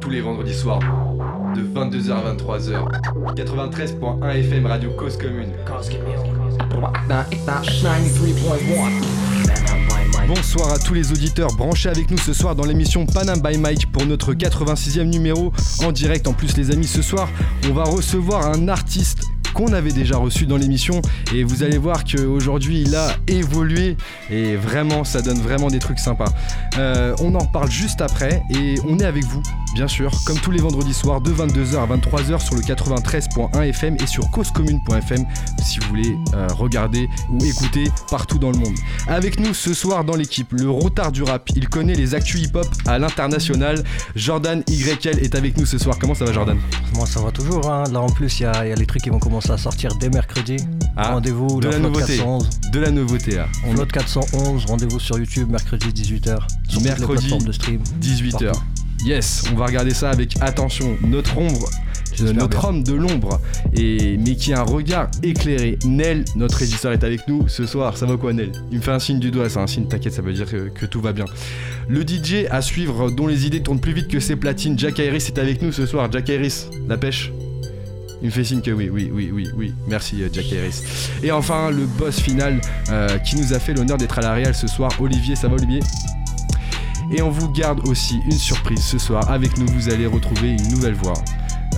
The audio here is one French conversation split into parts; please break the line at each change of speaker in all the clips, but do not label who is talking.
tous les vendredis soirs de 22h à 23h. 93.1 FM Radio Cause Commune. Bonsoir à tous les auditeurs branchés avec nous ce soir dans l'émission Panam by Mike pour notre 86e numéro en direct. En plus les amis, ce soir on va recevoir un artiste qu'on avait déjà reçu dans l'émission et vous allez voir qu'aujourd'hui il a évolué et vraiment ça donne vraiment des trucs sympas. Euh, on en reparle juste après et on est avec vous bien sûr comme tous les vendredis soirs de 22h à 23h sur le 93.1 FM et sur causecommune.fm si vous voulez euh, regarder ou écouter partout dans le monde. Avec nous ce soir dans l'équipe, le rotard du rap, il connaît les actus hip-hop à l'international. Jordan YL est avec nous ce soir. Comment ça va Jordan?
Moi ça va toujours, hein. là en plus il y, a les trucs qui vont commencer à sortir dès mercredi. Ah, rendez-vous
de la nouveauté. 411. De la nouveauté là.
On 411, rendez-vous sur YouTube mercredi 18h. Sur
mercredi
de stream.
18h. Yes, on va regarder ça avec attention. Notre ombre, notre homme de l'ombre, et mais qui a un regard éclairé. Nel, notre régisseur, est avec nous ce soir. Ça va quoi, Nel? Il me fait un signe du doigt, c'est un signe, t'inquiète, ça veut dire que, que, tout va bien. Le DJ à suivre, dont les idées tournent plus vite que ses platines, Jack Iris est avec nous ce soir. Jack Iris, la pêche? Il me fait signe que oui, oui, oui, oui, oui. Merci euh, Jack Harris. Et enfin, le boss final euh, qui nous a fait l'honneur d'être à la Real ce soir. Olivier, ça va Olivier Et on vous garde aussi une surprise ce soir. Avec nous, vous allez retrouver une nouvelle voix.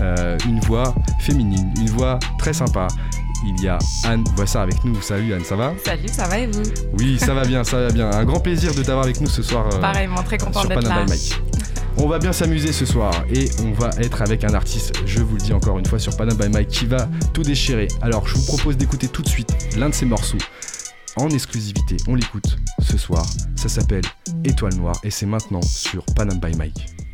Euh, une voix féminine, une voix très sympa. Il y a Anne ça avec nous. Salut Anne, ça va?
Salut, ça va et vous?
Oui, ça va bien, ça va bien. Un grand plaisir de t'avoir avec nous ce soir.
Pareillement, très content d'être là.
On va bien s'amuser ce soir et on va être avec un artiste, je vous le dis encore une fois, sur Panam by Mike qui va tout déchirer. Alors je vous propose d'écouter tout de suite l'un de ses morceaux en exclusivité. On l'écoute ce soir. Ça s'appelle Étoile Noire et c'est maintenant sur Panam by Mike.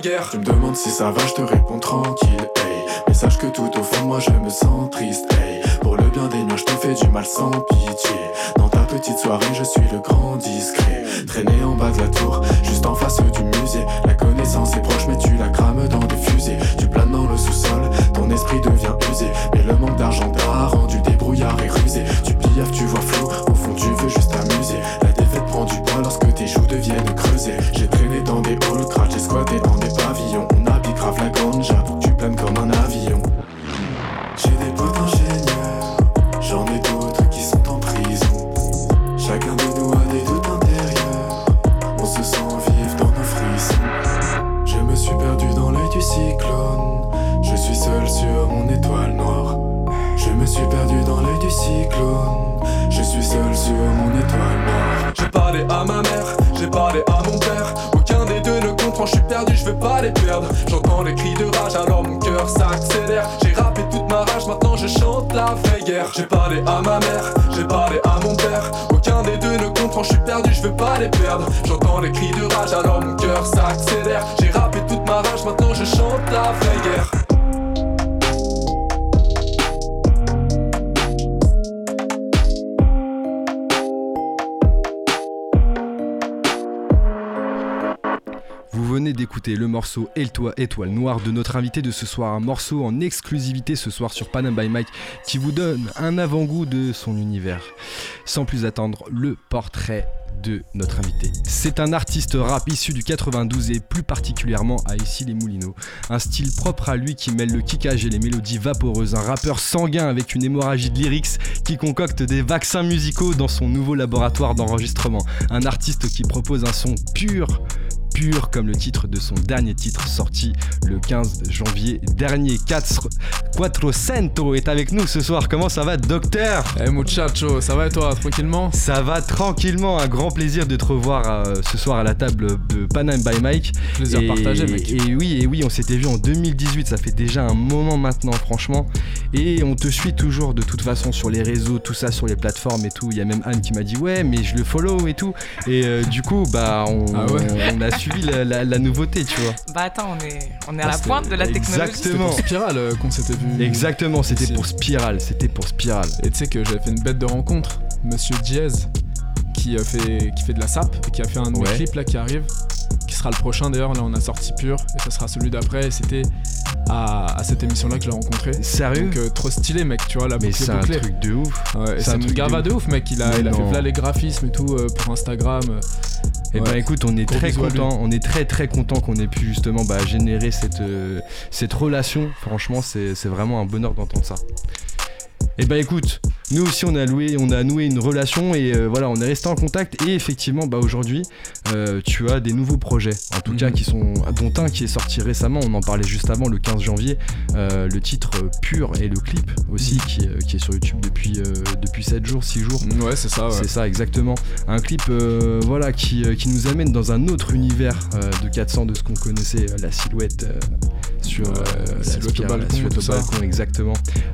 Tu me demandes si ça va, je te réponds tranquille, hey. Mais sache que tout au fond, moi je me sens triste, hey. Pour le bien des miens, je te fais du mal sans pitié. Dans ta petite soirée, je suis le grand discret. Traîné en bas de la tour, juste
en face du musée, la connaissance est le morceau Étoile Noire de notre invité de ce soir, un morceau en exclusivité ce soir sur Panam by Mike qui vous donne un avant-goût de son univers. Sans plus attendre, le portrait de notre invité. C'est un artiste rap issu du 92 et plus particulièrement à Issy les Moulineaux. Un style propre à lui qui mêle le kickage et les mélodies vaporeuses. Un rappeur sanguin avec une hémorragie de lyrics qui concocte des vaccins musicaux dans son nouveau laboratoire d'enregistrement. Un artiste qui propose un son pur, comme le titre de son dernier titre sorti le 15 janvier dernier. 4 Cento est avec nous ce soir. Comment ça va, docteur?
Eh muchacho, ça va et toi, tranquillement?
Ça va tranquillement. Un grand plaisir de te revoir euh, ce soir à la table de Panam by Mike.
Plaisir partagé, mec.
Et oui, et oui, on s'était vu en 2018. Ça fait déjà un moment maintenant, franchement. Et on te suit toujours de toute façon sur les réseaux, tout ça sur les plateformes et tout. Il y a même Anne qui m'a dit ouais, mais je le follow et tout. Et euh, du coup, bah, on, ah on a suivi la, nouveauté, tu vois.
Bah attends, on est, on est à la pointe de la technologie.
Exactement. C'était pour Spiral euh, qu'on s'était vu.
Exactement, c'était pour Spiral, c'était pour Spiral.
Et tu sais que j'avais fait une bête de rencontre, Monsieur Diaz, qui euh, fait, qui fait de la sap et qui a fait un nouveau clip là qui arrive qui sera le prochain d'ailleurs. Là, on a sorti Pur et ça sera celui d'après. Et c'était à, cette émission-là que je l'ai rencontré.
Sérieux
Donc, euh, trop stylé, mec, tu vois, la
Mais c'est un truc de ouf.
Ouais, c'est un grava de ouf. mec. Il a, il a fait là les graphismes et tout euh, pour Instagram.
Et eh ben écoute, on est très content, on est très très content qu'on ait pu justement bah, générer cette, euh, cette relation. Franchement, c'est vraiment un bonheur d'entendre ça. Et eh ben, écoute, nous aussi on a loué, on a noué une relation et euh, voilà, on est resté en contact et effectivement bah aujourd'hui euh, tu as des nouveaux projets, en tout cas mhm. qui sont dont un qui est sorti récemment, on en parlait juste avant le 15 janvier, euh, le titre pur et le clip aussi mhm. qui, qui, est sur YouTube depuis depuis 7 jours, 6 jours.
Ouais, c'est ça.
C'est ça exactement. Un clip voilà qui, qui, nous amène dans un autre univers de 400 de ce qu'on connaissait la silhouette sur la silhouette au balcon, exactement.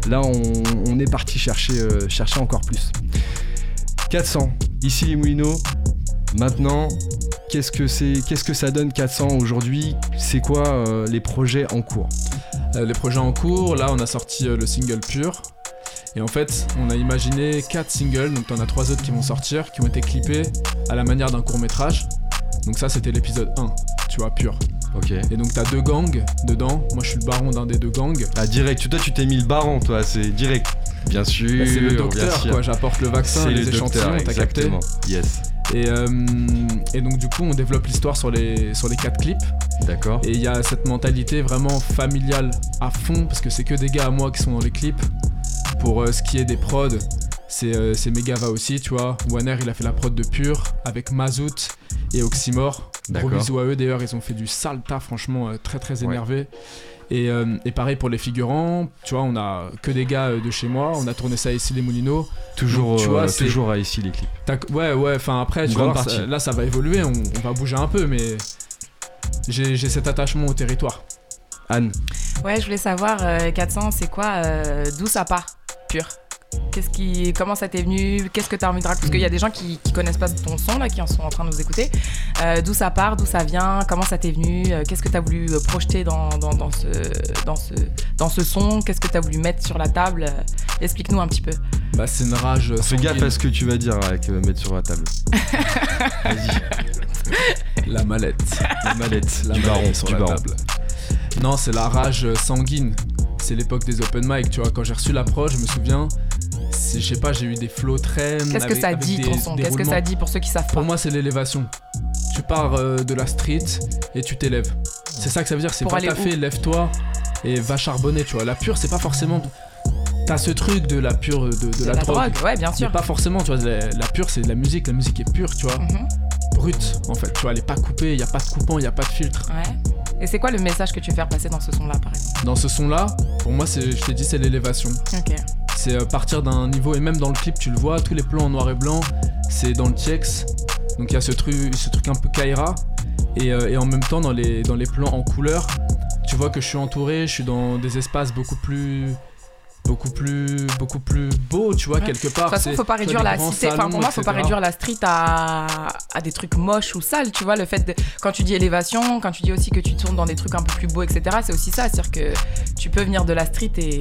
Là on, on est parti chercher chercher encore plus. 400, ici les Moulineaux. Maintenant, qu'est-ce que c'est, qu'est-ce que ça donne 400 aujourd'hui? C'est quoi euh, les projets en cours?
Euh, Les projets en cours, là on a sorti euh, le single pur. Et en fait, on a imaginé 4 singles, donc t'en as 3 autres qui vont sortir, qui ont été clippés à la manière d'un court métrage. Donc ça c'était l'épisode 1, tu vois, pur.
Ok.
Et donc t'as deux gangs dedans. Moi je suis le baron d'un des deux gangs.
Ah direct, toi tu t'es mis le baron toi, c'est direct. Bien sûr. Bah,
c'est le docteur quoi, j'apporte le vaccin, les échantillons, t'as capté
Yes.
Et, euh, et, donc du coup on développe l'histoire sur les, sur les quatre clips.
D'accord.
Et il y a cette mentalité vraiment familiale à fond parce que c'est que des gars à moi qui sont dans les clips. Pour euh, ce qui est des prods, c'est euh, Megava aussi, tu vois. Warner il a fait la prod de Pure avec Mazout et Oxymore. Gros bisous à eux d'ailleurs, ils ont fait du sale franchement euh, très très énervé. Euh, et, pareil pour les figurants, tu vois, on a que des gars euh, de chez moi, on a tourné ça ici les Moulineaux.
Toujours, tu vois, toujours à ici les clips.
Ouais, ouais, enfin après, tu vois, là ça va évoluer, on, va bouger un peu, mais j'ai cet attachement au territoire.
Anne
Ouais, je voulais savoir, 400, c'est quoi, d'où ça part, pur? Qu'est-ce qui, comment ça t'est venu? Qu'est-ce que tu as envie de raconter? Parce qu'il y a des gens qui, qui connaissent pas ton son là, qui en sont en train de nous écouter. Euh, d'où ça part? D'où ça vient? Comment ça t'est venu? Euh, Qu'est-ce que tu as voulu euh, projeter dans, dans, dans, ce, dans, ce, dans ce son? Qu'est-ce que tu as voulu mettre sur la table? Explique-nous un petit peu.
Bah, c'est une rage.
Fais gaffe à ce que tu vas dire avec mettre sur la table.
Vas-y. La mallette.
La mallette. La du baron sur la table.
Non, c'est la rage sanguine. C'est l'époque des open mic, tu vois. Quand j'ai reçu l'approche, je me souviens, je sais pas, j'ai eu des flots très.
Qu'est-ce que ça dit Qu'est-ce que ça dit pour ceux qui savent pas?
Pour moi, c'est l'élévation. Tu pars euh, de la street et tu t'élèves. C'est ça que ça veut dire, c'est pas fait, lève-toi et va charbonner, tu vois. La pure, c'est pas forcément. T'as ce truc de la pure, de, la, drogue.
Ouais, bien sûr.
Mais pas forcément, tu vois. La, pure, c'est de la musique. La musique est pure, tu vois. Mhm. Brute, en fait. Tu vois, elle est pas coupée, il y a pas de coupant, il y a pas de filtre.
Ouais. Et c'est quoi le message que tu veux faire passer dans ce son-là, par exemple?
Dans ce son-là, pour moi, je t'ai dit, c'est l'élévation.
Ok.
C'est euh, partir d'un niveau, et même dans le clip, tu le vois, tous les plans en noir et blanc, c'est dans le TX. Donc il y a ce truc, ce un peu Kaira. Et, euh, et, en même temps, dans les, dans les plans en couleur, tu vois que je suis entouré, je suis dans des espaces beaucoup plus beaucoup plus beaucoup plus beau tu vois quelque part
de toute façon faut pas réduire la cité enfin pour moi faut pas réduire la street à, à des trucs moches ou sales tu vois le fait de quand tu dis élévation quand tu dis aussi que tu tournes dans des trucs un peu plus beaux etc c'est aussi ça c'est à dire que tu peux venir de la street et,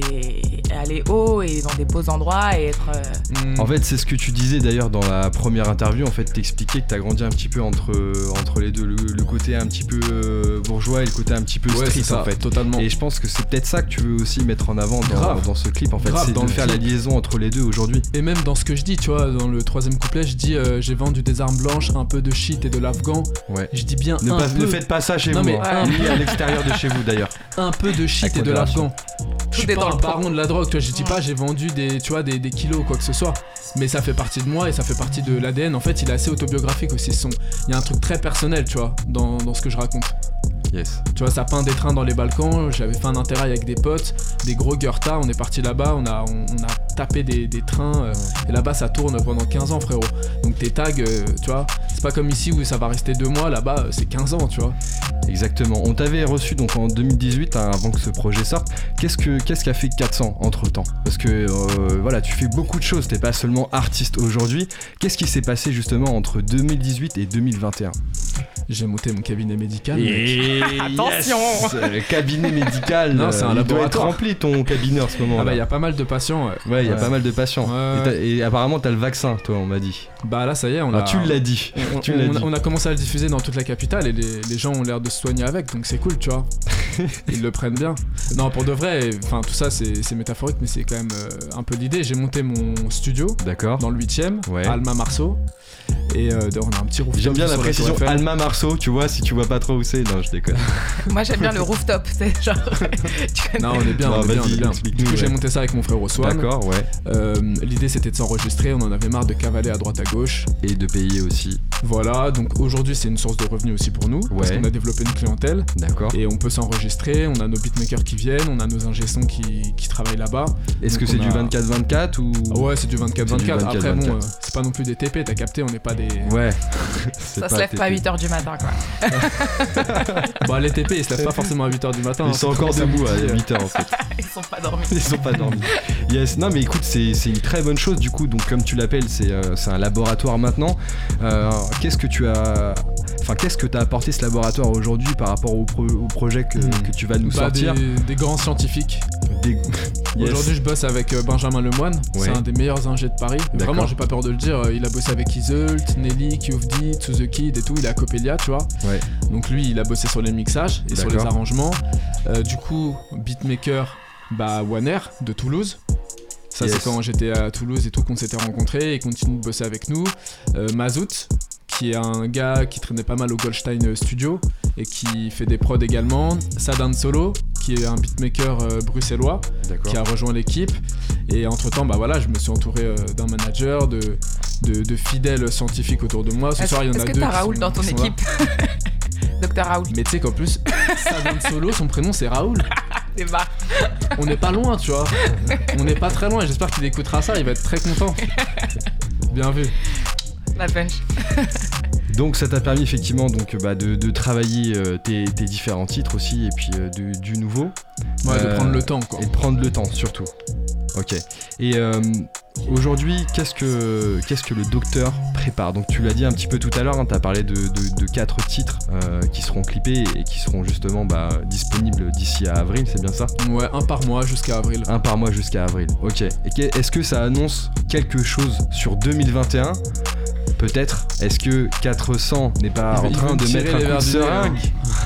aller haut et dans des beaux endroits et être euh,
mm. en fait c'est ce que tu disais d'ailleurs dans la première interview en fait t'expliquais que t'as grandi un petit peu entre entre les deux le, côté un petit peu euh, bourgeois et le côté un petit peu street en fait.
totalement.
Et je pense que c'est peut-être ça que tu veux aussi mettre en avant dans, dans ce clip en fait, c'est de faire la liaison entre les deux aujourd'hui.
Et même dans ce que je dis, tu vois, dans le troisième couplet, je dis euh, j'ai vendu des armes blanches, un peu de shit et de l'afghan.
Ouais.
Je dis bien
ne,
un peu...
ne faites pas ça chez vous, mais hein. ni à l'extérieur de chez vous d'ailleurs.
Un peu de shit et de l'afghan. Je suis pas un baron de la drogue, tu vois, je dis pas j'ai vendu des, tu vois, des, des kilos ou quoi que ce soit. Mais ça fait partie de moi et ça fait partie de l'ADN. En fait, il est assez autobiographique aussi. Son... Il y a un truc très personnel, tu vois, dans, dans ce que je raconte. Tu vois, ça peint des trains dans les balcons. J'avais fait un intérêt avec des potes, des gros Goethe. On est parti là-bas, on a, on, a tapé des, trains. Euh, et là-bas, ça tourne pendant 15 ans, frérot. Donc tes tags, euh, tu vois, c'est pas comme ici où ça va rester deux mois. Là-bas, euh, c'est 15 ans, tu vois.
Exactement. On t'avait reçu donc en 2018, hein, avant que ce projet sorte. Qu'est-ce que qu'est-ce qu'a fait 400 entre temps Parce que voilà, tu fais beaucoup de choses. T'es pas seulement artiste aujourd'hui. Qu'est-ce qui s'est passé justement entre 2018 et 2021
J'ai monté mon cabinet médical.
Attention
Le cabinet médical.
Non, c'est un laboratoire. doit être
rempli ton cabinet en ce moment.
Ah bah il y a pas mal de patients.
Ouais, il y a pas mal de patients. Et, apparemment t'as le vaccin, toi, on m'a dit.
Bah là, ça y est, on
ah,
a.
Tu l'as dit.
On,
tu
dit. on, a commencé à le diffuser dans toute la capitale et les, gens ont l'air de se soigner avec, donc c'est cool, tu vois. Ils le prennent bien. Non, pour de vrai, enfin tout ça c'est métaphorique, mais c'est quand même euh, un peu l'idée. J'ai monté mon studio.
D'accord.
Dans le 8ème, Alma Marceau. Et euh, on a un petit rooftop.
J'aime bien la précision Alma Marceau, tu vois, si tu vois pas trop où c'est. Non, je déconne.
Moi j'aime bien le rooftop, c'est genre.
non, on est bien, on, est bien, on est bien. Du coup, j'ai monté ça avec mon frère Oswan.
D'accord, ouais.
Euh, L'idée c'était de s'enregistrer, on en avait marre de cavaler à droite à gauche.
Et de payer aussi.
Voilà, donc aujourd'hui c'est une source de revenus aussi pour nous. Parce qu'on a développé une clientèle.
D'accord.
Et on peut s'enregistrer, on a nos beatmakers qui viennent, on a nos ingé qui, qui travaillent là-bas.
Est-ce que c'est du 24-24 ou.
Ouais, c'est du 24-24. Après, bon, euh, c'est pas non plus des TP, t'as capté, on n'est pas des.
Ouais.
ça se lève pas à 8h du matin, quoi.
bah, les TP, ils se lèvent pas forcément à 8h du matin.
Ils hein, sont encore debout à 8h en fait.
ils sont pas dormis.
Ils sont pas dormis. Yes, non, mais écoute, c'est une très bonne chose du coup. Donc, comme tu l'appelles, c'est euh, un laboratoire maintenant. Euh, qu'est-ce que tu as. Enfin, qu'est-ce que tu as apporté ce laboratoire aujourd'hui par rapport au, projet que, hmm. que, tu vas nous bah, sortir?
des, grands scientifiques. Aujourd'hui, je bosse avec euh, Benjamin Lemoine. C'est un des meilleurs ingés de Paris. Vraiment, j'ai pas peur de le dire. Il a bossé avec Iselt, Nelly, Kyovdi, To The Kid et tout. Il est à Copelia, tu vois.
Ouais.
Donc lui, il a bossé sur les mixages et sur les arrangements. du coup, beatmaker, bah Waner de Toulouse. Ça, c'est quand j'étais à Toulouse et tout qu'on s'était rencontrés et continue de bosser avec nous. Euh, Mazout, qui est un gars qui traînait pas mal au Goldstein Studio et qui fait des prods également. Sadan Solo, qui est un beatmaker euh, bruxellois, qui a rejoint l'équipe. Et entre temps, bah voilà, je me suis entouré euh, d'un manager, de, de, fidèles scientifiques autour de moi. Ce soir, il y en a deux.
Est-ce Raoul dans ton équipe Docteur Raoul.
Mais tu sais qu'en plus, Sadan Solo, son prénom c'est Raoul. On n'est pas loin, tu vois. On n'est pas très loin et j'espère qu'il écoutera ça, il va être très content. Bien vu.
La punch.
Donc ça t'a permis effectivement donc, bah, de, travailler euh, tes, différents titres aussi et puis euh, du nouveau.
Ouais, de prendre le temps quoi.
Et de prendre le temps surtout. Ok. Et euh, aujourd'hui, qu'est-ce que, qu'est-ce que le docteur prépare? Donc tu l'as dit un petit peu tout à l'heure, hein, tu as parlé de, quatre titres euh, qui seront clippés et qui seront justement bah, disponibles d'ici à avril, c'est bien ça?
Ouais, un par mois jusqu'à avril.
Un par mois jusqu'à avril, ok. Et est-ce que ça annonce quelque chose sur 2021 Peut-être. Est-ce que 400 n'est pas en train de mettre un coup de seringue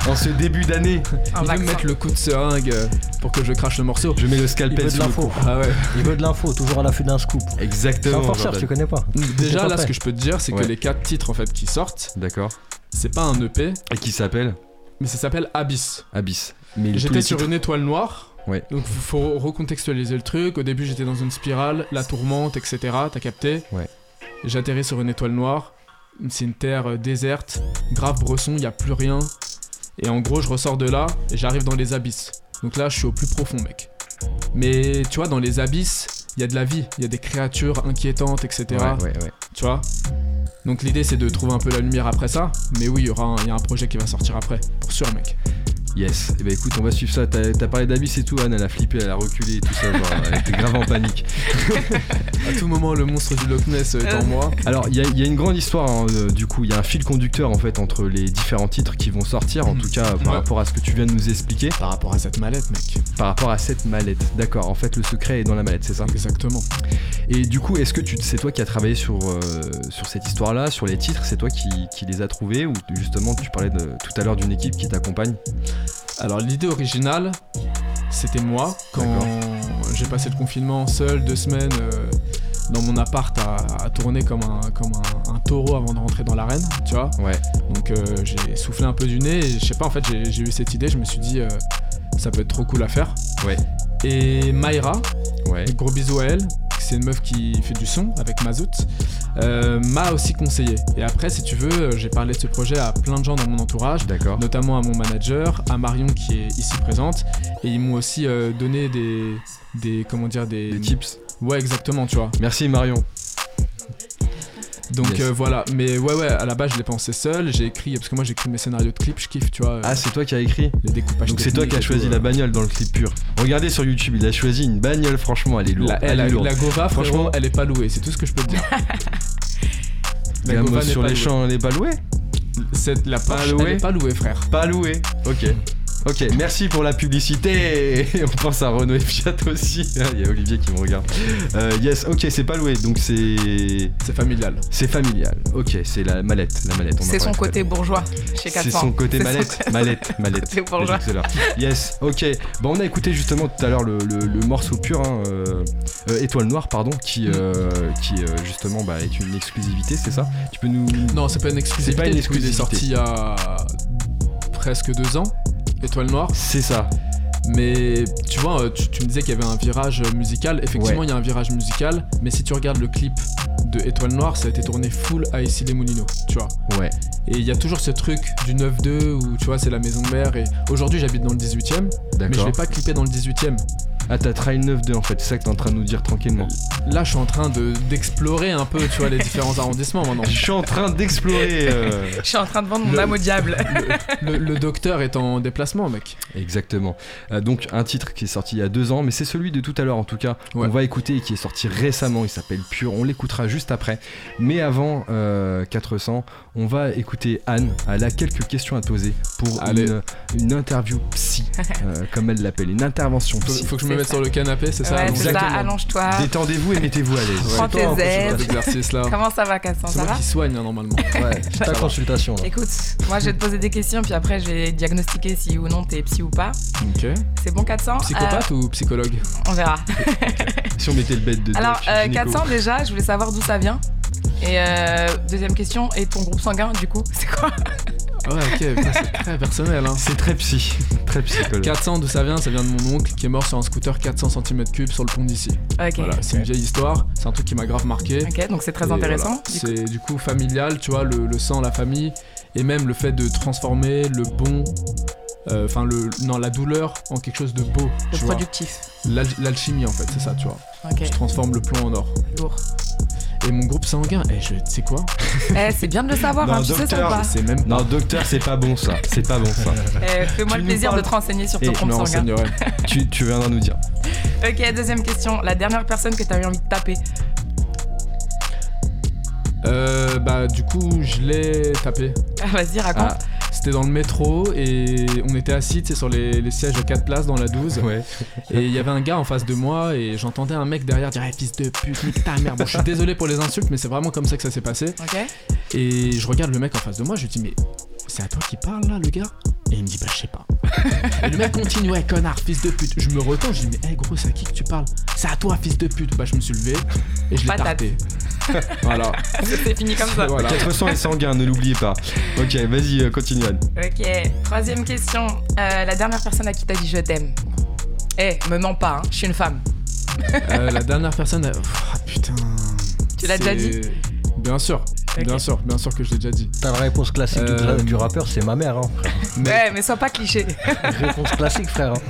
en ce début d'année?
Il veut mettre le coup de seringue euh, pour que je crache le morceau.
Je mets le scalpel Il
veut de l'info.
Ah ouais.
Il veut de l'info, toujours à l'affût d'un scoop.
Exactement.
C'est un forceur, tu connais pas.
Déjà, là, ce que je peux te dire, c'est que les 4 titres en fait qui sortent,
D'accord.
c'est pas un EP,
Et qui s'appelle?
Mais ça s'appelle Abyss.
Abyss.
Mais J'étais sur une étoile noire.
Ouais.
Donc faut recontextualiser le truc. Au début j'étais dans une spirale, la tourmente, etc. T'as capté?
Ouais.
J'atterris sur une étoile noire c'est une terre euh, déserte, grave bresson, il n'y a plus rien. Et en gros, je ressors de là et j'arrive dans les abysses. Donc là, je suis au plus profond, mec. Mais tu vois, dans les abysses, il y a de la vie, il y a des créatures inquiétantes, etc.
Ouais, ouais, ouais.
Tu vois? Donc l'idée, c'est de trouver un peu la lumière après ça. Mais oui, il y aura un, y a un projet qui va sortir après, pour sûr, mec.
Yes. Et eh bah ben, écoute, on va suivre ça. T'as parlé d'Abby, c'est tout. Anne, elle a flippé, elle a reculé, tout ça. Genre, elle était grave en panique.
à tout moment, le monstre du Loch Ness est en moi.
Alors, il y, a une grande histoire. Hein, du coup, il y a un fil conducteur en fait entre les différents titres qui vont sortir. En tout cas, par rapport à ce que tu viens de nous expliquer.
Par rapport à cette mallette, mec.
Par rapport à cette mallette. D'accord. En fait, le secret est dans la mallette, c'est ça?
Exactement.
Et du coup, est-ce que c'est toi qui as travaillé sur, euh, sur cette histoire-là, sur les titres? C'est toi qui, qui, les as trouvés? Ou justement tu parlais de, tout à l'heure d'une équipe qui t'accompagne?
Alors l'idée originale, c'était moi quand j'ai passé le confinement seul deux semaines euh, dans mon appart à, tourner comme, un, comme un, taureau avant de rentrer dans l'arène, tu vois.
Ouais.
Donc euh, j'ai soufflé un peu du nez et je sais pas, en fait j'ai eu cette idée, je me suis dit ça peut être trop cool à faire.
Ouais.
Et Mayra, ouais. gros bisous à elle, c'est une meuf qui fait du son avec Mazout, euh, m'a aussi conseillé. Et après, si tu veux, j'ai parlé de ce projet à plein de gens dans mon entourage, notamment à mon manager, à Marion qui est ici présente, et ils m'ont aussi euh, donné des, des, comment dire, des,
des tips.
Ouais, exactement, tu vois.
Merci Marion.
Donc euh, voilà, mais ouais, ouais, à la base je l'ai pensé seul, j'ai écrit, parce que moi j'écris mes scénarios de clips, je kiffe, tu vois.
Ah, c'est toi qui as écrit
Les découpages.
Donc c'est toi qui as choisi la euh. bagnole dans le clip pur. Regardez sur YouTube, il a choisi une bagnole, franchement, elle est lourde.
La, elle,
est
la Gova, franchement, elle est pas louée, c'est tout ce que je peux te dire.
la Gova sur les champs, elle est pas louée
la pas louée. Elle est pas louée, frère.
Pas louée, ok. Ok, merci pour la publicité. On pense à Renault et Fiat aussi. Il y a Olivier qui me regarde. Euh, yes, ok, c'est pas loué, donc c'est.
C'est familial.
C'est familial. Ok, c'est la mallette, la mallette.
C'est son côté bourgeois chez 400.
C'est son côté mallette, mallette, mallette.
C'est bourgeois.
Yes, ok. Bon, on a écouté justement tout à l'heure le, morceau pur, hein, euh, euh, Étoile Noire, pardon, qui, qui justement bah, est une exclusivité, c'est ça? Tu peux nous.
Non, c'est pas une exclusivité. C'est pas une exclusivité. Il est sorti il y a presque deux ans. Étoile Noire.
C'est ça.
Mais tu vois, euh, tu, me disais qu'il y avait un virage musical. Effectivement, il y a un virage musical. Mais si tu regardes le clip de Étoile Noire, ça a été tourné full à Issy les Moulineaux, tu vois.
Ouais.
Et il y a toujours ce truc du 9-2 où tu vois, c'est la maison de mère. Et aujourd'hui, j'habite dans le 18ème. Mais je vais pas clipper dans le 18ème.
Ah, t'as trail 9-2 en fait, c'est ça que t'es en train de nous dire tranquillement.
Là, je suis en train d'explorer un peu, tu vois, les différents arrondissements maintenant.
Je suis en train d'explorer.
Euh, je suis en train de vendre mon âme au diable.
Le, docteur est en déplacement, mec.
Exactement. Euh, donc, un titre qui est sorti il y a deux ans, mais c'est celui de tout à l'heure en tout cas. On va écouter et qui est sorti récemment. Il s'appelle Pure. On l'écoutera juste après. Mais avant 400, euh, on va écouter Anne. Elle a quelques questions à poser pour une, une, interview psy, comme elle l'appelle, une intervention psy.
Faut, que je me mette sur le canapé, c'est ça
Exactement. allonge-toi.
Détendez-vous et mettez-vous à l'aise.
Prends tes ailes. Comment ça va, Cassan
C'est moi qui soigne hein, normalement.
Ouais, ta consultation.
Écoute, moi je vais te poser des questions, puis après je vais diagnostiquer si ou non t'es psy ou pas.
Ok.
C'est bon, 400
Psychopathe ou psychologue
On verra.
si on mettait le bête de
Alors, 400 euh, déjà, je voulais savoir d'où ça vient. Et euh, deuxième question, et ton groupe sanguin, du coup, c'est quoi?
Ouais, ok, c'est très personnel. Hein.
C'est très psy, très psychologue.
400, d'où ça vient? Ça vient de mon oncle qui est mort sur un scooter 400 cm3 sur le pont d'ici.
Ok.
Voilà, c'est une vieille histoire, c'est un truc qui m'a grave marqué.
Ok, donc c'est très intéressant.
C'est du coup familial, tu vois, le, sang, la famille, et même le fait de transformer le bon euh, enfin le non la douleur en quelque chose de beau
de productif
l'alchimie en fait c'est ça tu vois okay. je transforme le plomb en or
lourd
et mon groupe sanguin, eh, je, tu sais quoi
Eh, c'est bien de le savoir, non, hein, tu sais ça pas
c'est même Non, docteur, c'est pas bon ça. C'est pas bon ça.
Eh, Fais-moi le plaisir de te renseigner sur ton groupe sanguin.
tu, tu viendras nous dire.
Ok, deuxième question. La dernière personne que t'as eu envie de taper
euh, bah du coup je l'ai tapé.
Ah, vas-y raconte. Ah,
c'était dans le métro et on était assis sur les, sièges à 4 places dans la 12.
Ouais.
Et il y avait un gars en face de moi et j'entendais un mec derrière dire hey, fils de pute, nique ta mère. Bon, je suis désolé pour les insultes, mais c'est vraiment comme ça que ça s'est passé. Et je regarde le mec en face de moi, je lui dis mais c'est à toi qui parle là, le gars Et il me dit bah je sais pas. et le mec continue, ouais connard, fils de pute. Je me retourne, je dis mais hey, gros, c'est à qui que tu parles C'est à toi, fils de pute. Bah je me suis levé et je l'ai tarté. voilà.
C'est fini comme ça.
Voilà. 400 est sanguin, ne l'oubliez pas. Ok, vas-y, euh, continue Anne.
Ok, troisième question. Euh, la dernière personne à qui t'as dit je t'aime Eh, me mens pas, hein, je suis une femme.
Euh, la dernière personne. Ah putain.
Tu l'as déjà dit
Bien sûr. Bien sûr, bien sûr que je l'ai déjà dit.
Ta réponse classique du, rappeur, c'est ma mère. Hein.
Ouais, mais sois pas cliché.
réponse classique, frère. Hein.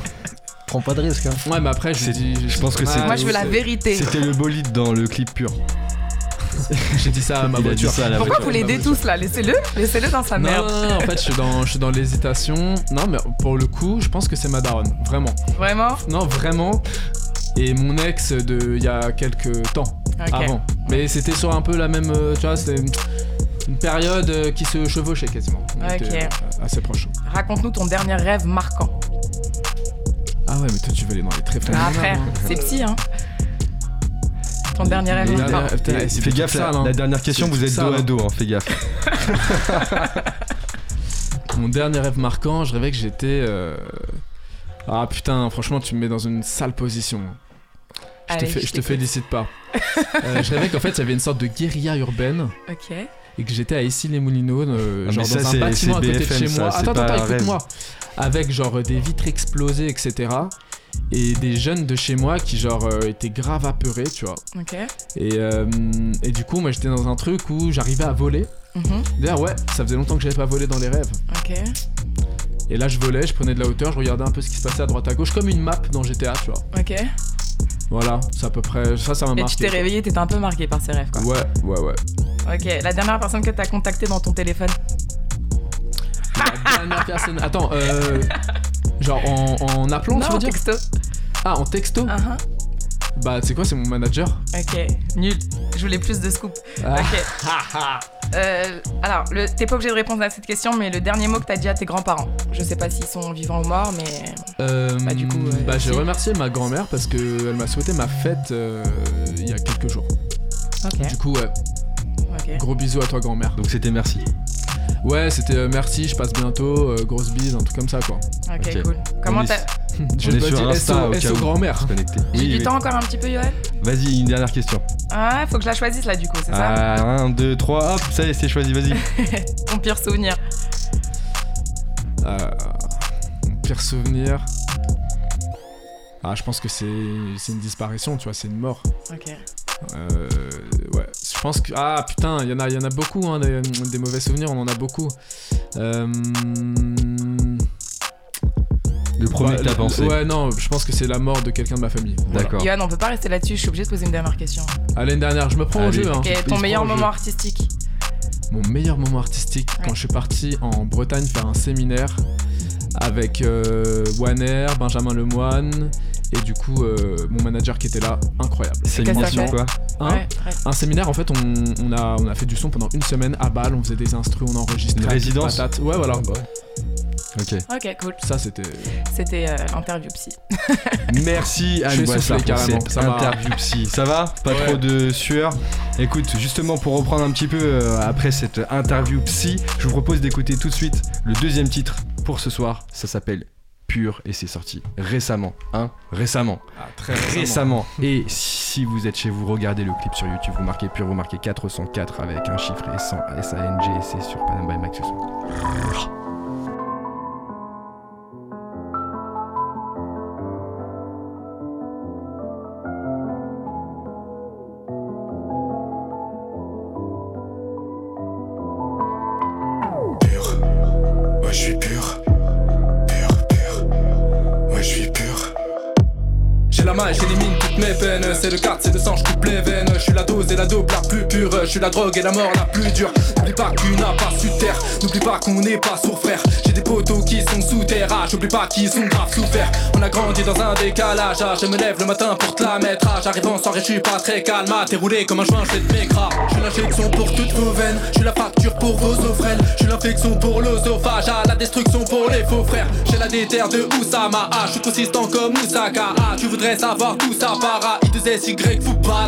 Prends pas de risque. Hein.
Ouais, mais après, je,
je pense que c'est.
Moi, je veux la vérité.
C'était le bolide dans le clip pur.
J'ai dit ça à ma voiture.
Pourquoi vous l'aidez tous là? Laissez-le, laissez-le dans sa merde.
Non, en fait, je suis dans, je suis dans l'hésitation. Non, mais pour le coup, je pense que c'est ma daronne, vraiment.
Vraiment?
Non, vraiment. Et mon ex de il y a quelques temps avant. Mais c'était sur un peu la même, euh, tu vois, c'était une période euh, qui se chevauchait quasiment.
ok.
Euh, assez proche.
Raconte-nous ton dernier rêve marquant.
Ah ouais, mais toi tu veux aller dans les très
Ah frère, hein. c'est psy hein. Ton dernier rêve marquant.
Fais gaffe, la, hein. la, dernière question, vous êtes dos à dos, hein, fais gaffe.
Mon dernier rêve marquant, je rêvais que j'étais. Ah putain, franchement, tu me mets dans une sale position. Je, te, te félicite pas. Euh, je rêvais qu'en fait, il y avait une sorte de guérilla urbaine.
Ok.
Et que j'étais à Issy-les-Moulineaux, euh, ah, genre dans un bâtiment à côté de chez moi. attends, attends, écoute-moi. Avec genre des vitres explosées, etc. Et des jeunes de chez moi qui genre euh, étaient grave apeurés, tu vois.
Ok.
Et, et du coup, moi j'étais dans un truc où j'arrivais à voler. Mhm. D'ailleurs, ouais, ça faisait longtemps que j'avais pas volé dans les rêves.
Ok.
Et là, je volais, je prenais de la hauteur, je regardais un peu ce qui se passait à droite à gauche, comme une map dans GTA, tu vois.
Ok.
Voilà, c'est à peu près. Ça, ça m'a marqué.
Et tu t'es réveillé, t'étais un peu marqué par ces rêves, quoi.
Ouais, ouais, ouais.
Ok, la dernière personne que t'as contactée dans ton téléphone
La dernière personne. Attends, euh. Genre en, en appelant,
non,
tu veux
en
dire?
texto.
Ah, en texto?
Uh -huh.
Bah, c'est quoi, c'est mon manager?
Ok, nul. Je voulais plus de scoop.
Ah.
Ok. euh, alors, t'es pas obligé de répondre à cette question, mais le dernier mot que t'as dit à tes grands-parents. Je sais pas s'ils sont vivants ou morts, mais.
Euh, bah, du coup. Euh, bah, j'ai remercié ma grand-mère parce qu'elle m'a souhaité ma fête euh, il y a quelques jours.
Ok.
Du coup, ouais.
Ok.
Gros bisous à toi, grand-mère.
Donc, c'était merci.
Ouais, c'était euh, merci, je passe bientôt, euh, grosse bise, un truc comme ça quoi.
Ok, cool. Comment t'as.
Je l'ai sur Insta
SO, grand-mère.
J'ai du temps encore un petit peu, Yoann
Vas-y, une dernière question.
Ah, faut que je la choisisse là du coup, c'est ça?
Ah, 1, 2, 3, hop, ça y est, c'est choisi, vas-y.
Ton pire souvenir
euh, pire souvenir. Ah, je pense que c'est une disparition, tu vois, c'est une mort.
Ok.
Euh, ouais, je pense que. Ah putain, il y, en a, y en a beaucoup, hein, des, mauvais souvenirs, on en a beaucoup. Euh...
Le premier que t'as pensé
Ouais, non, je pense que c'est la mort de quelqu'un de ma famille.
D'accord.
Yann, on peut pas rester là-dessus, je suis obligé de poser une dernière question.
Allez, une dernière, je me prends au jeu. Hein.
ton meilleur moment artistique
Mon meilleur moment artistique, quand je suis parti en Bretagne faire un séminaire avec euh, Wanner, Benjamin Lemoine et du coup euh, mon manager qui était là, incroyable.
Séminaire sur quoi
Un séminaire en fait on, a, on a fait du son pendant une semaine à Bâle, on faisait des instrus, on enregistrait.
Une résidence
Ouais voilà. Ah, bah
ok.
Ok, cool.
Ça c'était.
C'était euh, interview psy.
Merci Anne Boissard pour cette ça interview psy. Ça va Pas trop de sueur Écoute, justement pour reprendre un petit peu euh, après cette interview psy, je vous propose d'écouter tout de suite le deuxième titre pour ce soir. Ça s'appelle Pur et c'est sorti récemment, hein Récemment.
Ah, très récemment.
Et si vous êtes chez vous, regardez le clip sur YouTube, vous marquez Pur, vous marquez 404 avec un chiffre et 100 S-A-N-G c'est sur Panam by Max
Je suis la drogue et la mort la plus dure. N'oublie pas que tu n'as pas su terre. N'oublie pas qu'on n'est pas sourd frère. J'ai des poteaux qui sont sous terre. Ah, j'oublie pas qu'ils sont grave souffert. On a grandi dans un décalage. Ah, je me lève le matin pour te la mettre. Ah, j'arrive en soirée, je suis pas très calme. Ah, t'es roulé comme un joint, je de mes gras. Je suis l'injection pour toutes vos veines. Je suis la facture pour vos offrelles. Je suis l'infection pour l'osophage. Ah, la destruction pour les faux frères. J'ai la déterre de Oussama. Ah, je suis consistant comme Moussaka. Ah, tu voudrais savoir tout ça para. I2SY, fou pas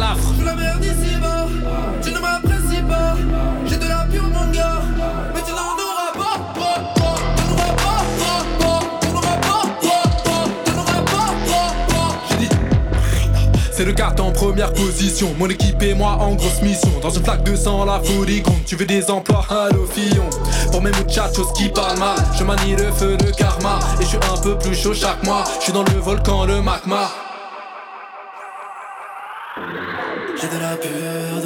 C'est le carte en première position. Mon équipe et moi en grosse mission. Dans une flaque de sang, la folie. Tu veux des emplois, allo Fillon. Pour mes muchachos qui parlent mal, je manie le feu de karma. Et je suis un peu plus chaud chaque mois. Je suis dans le volcan, le magma.
J'ai de la pure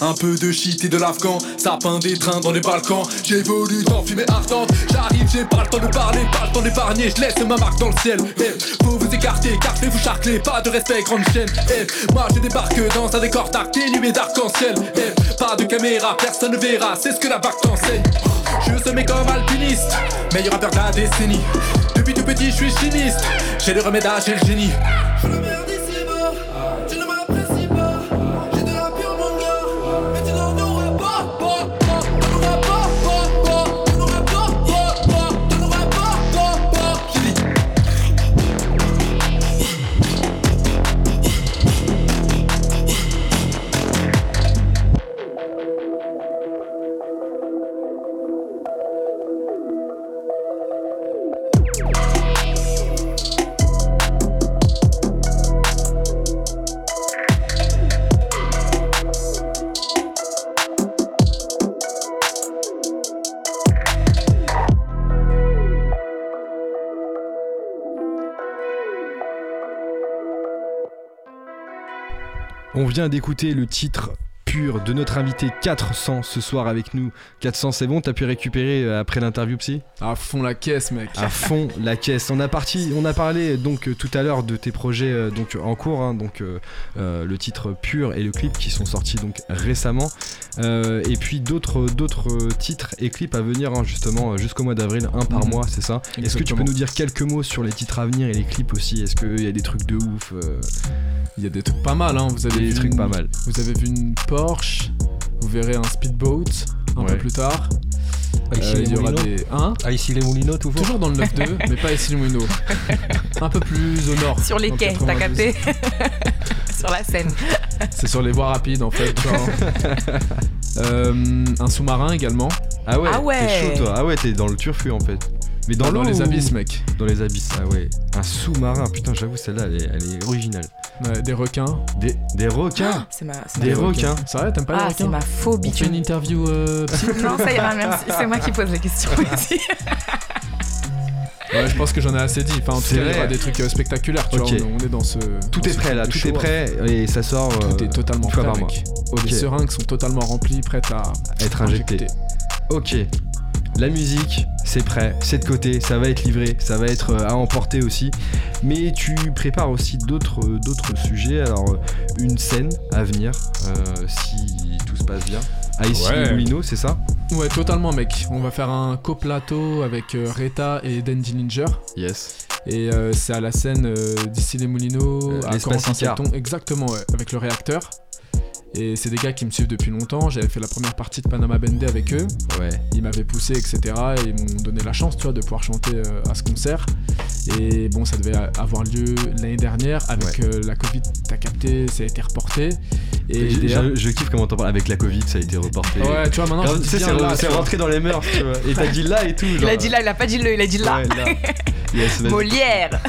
un peu de shit et de l'afghan. Ça peint des trains dans les Balkans. J'évolue dans fumée ardente. J'arrive, j'ai pas le temps de parler, pas le temps d'épargner. Je laisse ma marque dans le ciel. Eh, faut vous écarter, cartez vous charclez, pas de respect, grande chaîne. Eh, moi je débarque dans un décor dénué d'arc-en-ciel. Eh, pas de caméra, personne ne verra, c'est ce que la bac t'enseigne. Je se mets comme alpiniste, meilleur rappeur de la décennie. Depuis tout petit, je suis chimiste. J'ai le remède j'ai le génie.
On vient d'écouter le titre de notre invité 400 ce soir avec nous. 400, c'est bon T'as pu récupérer euh, après l'interview psy?
À fond la caisse, mec.
À fond la caisse. On a parti, on a parlé donc euh, tout à l'heure de tes projets euh, donc en cours, hein, donc le titre Pur et le clip qui sont sortis donc récemment, et puis d'autres d'autres titres et clips à venir hein, justement jusqu'au mois d'avril, un par mhm. mois, c'est ça? Est-ce que tu peux nous dire quelques mots sur les titres à venir et les clips aussi? Est-ce qu'il y a des trucs de ouf
Il y a des trucs pas mal, hein. Vous avez
des trucs pas mal.
Vous avez vu une Porsche, vous verrez un speedboat un peu plus tard.
Euh, il y aura des. Hein ah, ici les Moulineaux, toujours
Toujours dans le 9-2, mais pas ici les Moulineaux. Un peu plus au nord.
Sur les quais, t'as capté Sur la Seine.
C'est sur les voies rapides en fait. euh, un sous-marin également.
Ah ouais,
ah ouais.
T'es chaud toi. Ah ouais, t'es dans le turfu en fait.
Mais dans, dans les abysses, mec.
Dans les abysses, ah ouais. Un sous-marin, putain, j'avoue, celle-là, elle, elle est, originale.
Des requins.
Des, des requins ah,
C'est ma.
Des requins.
C'est vrai, t'aimes pas
ah,
les requins
c'est ma phobie.
On fait une interview. Euh,
non, ça ira, merci. C'est moi qui pose les questions ici.
Ouais, je pense que j'en ai assez dit. Enfin, en tout cas, il y aura des trucs euh, spectaculaires. Tu vois, on, est dans ce.
Tout est prêt là, tout est prêt et ça sort.
Tout est euh, totalement prêt. Mois. Les seringues sont totalement remplies, prêtes à
être injectées. Ok, la musique, c'est prêt, c'est de côté, ça va être livré, ça va être euh, à emporter aussi. Mais tu prépares aussi d'autres d'autres sujets. Alors une scène à venir, euh, si tout se passe bien. À ici ouais. c'est ça?
Ouais, totalement, mec. On va faire un coplateau avec euh, Reta et Dandy Ninja.
Yes.
Et c'est à la scène d'ici les Moulineaux, à Corentin Exactement, ouais, avec le réacteur. Et c'est des gars qui me suivent depuis longtemps. J'avais fait la première partie de Panama Bende avec eux.
Ouais.
Ils m'avaient poussé, etc. Et ils m'ont donné la chance, tu vois, de pouvoir chanter euh, à ce concert. Et bon, ça devait avoir lieu l'année dernière. Avec euh, la Covid, t'as capté, ça a été reporté.
Et je, kiffe comment t'en parles. Avec la Covid, ça a été reporté.
Ouais, tu vois, maintenant,
c'est rentré dans les mœurs, tu vois. Et t'as dit là et tout.
Il a dit là, il a pas dit le, il a dit là. Molière.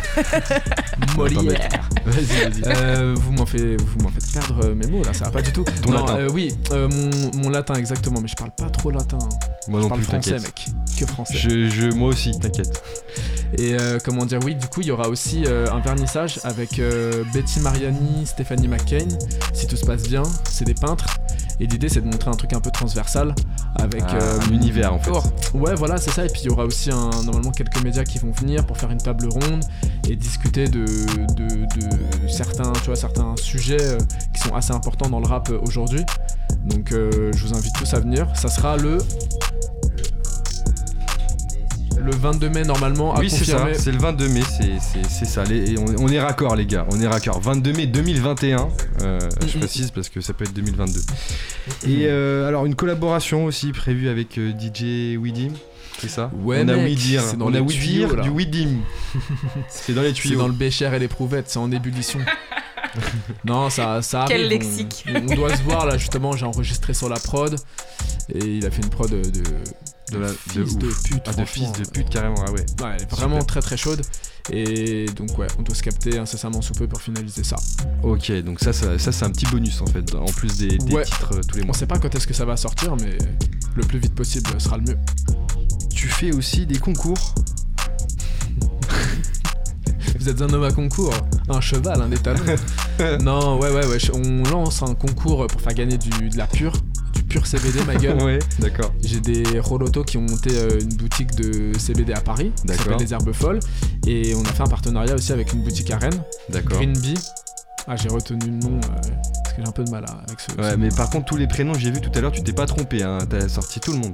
Molière. Vas-y, vas-y. Euh, vous m'en faites, perdre mes mots là, ça va pas du tout.
Ton latin.
Euh, oui, euh, mon, latin exactement, mais je parle pas trop latin.
Moi non
je parle
plus,
français, mec. Que français.
Je, moi aussi, t'inquiète.
Et comment dire, oui, du coup, il y aura aussi un vernissage avec Betty Mariani, Stéphanie McCain. Si tout se passe bien, c'est des peintres. Et l'idée, c'est de montrer un truc un peu transversal avec
ah, un univers en fait.
Ouais, voilà, c'est ça. Et puis il y aura aussi un, normalement quelques médias qui vont venir pour faire une table ronde et discuter de, de, certains, tu vois, certains sujets euh, qui sont assez importants dans le rap euh, aujourd'hui. Donc euh, je vous invite tous à venir. Ça sera le le 22 mai normalement
à Oui, c'est ça, c'est le 22 mai, c'est ça. on, est raccord, les gars, on est raccord. 22 mai 2021, euh, je précise parce que ça peut être 2022. Et euh, alors, une collaboration aussi prévue avec euh, DJ Widim. C'est ça?
Ouais, on a
Widir,
on a
Widir du Widim. c'est dans les tuyaux.
C'est dans le bécher et l'éprouvette, c'est en ébullition. non, ça, ça
Quel lexique.
On, doit se voir là, justement. J'ai enregistré sur la prod et il a fait une prod de,
de, la,
fils de, pute.
Ah, de fils de pute, carrément, ah ouais.
Ouais, elle est vraiment très très chaude. Et donc, ouais, on doit se capter incessamment sous peu pour finaliser ça.
Ok, donc ça, ça, c'est un petit bonus en fait, en plus des, titres euh, tous les mois.
On sait pas quand est-ce que ça va sortir, mais le plus vite possible sera le mieux.
Tu fais aussi des concours
Vous êtes un homme à concours, un cheval, un étalon. non, ouais, ouais, ouais. On lance un concours pour faire gagner du, de la pure, pur CBD, ma gueule.
ouais, d'accord.
J'ai des rolotos qui ont monté euh, une boutique de CBD à Paris, qui s'appelle Les Herbes Folles. Et on a fait un partenariat aussi avec une boutique à Rennes,
D'accord.
Green Bee. Ah, j'ai retenu le nom euh, que j'ai un peu de mal à- avec ce.
Ouais,
ce
mais
nom.
par contre, tous les prénoms que j'ai vus tout à l'heure, tu t'es pas trompé, hein. T'as sorti tout le monde.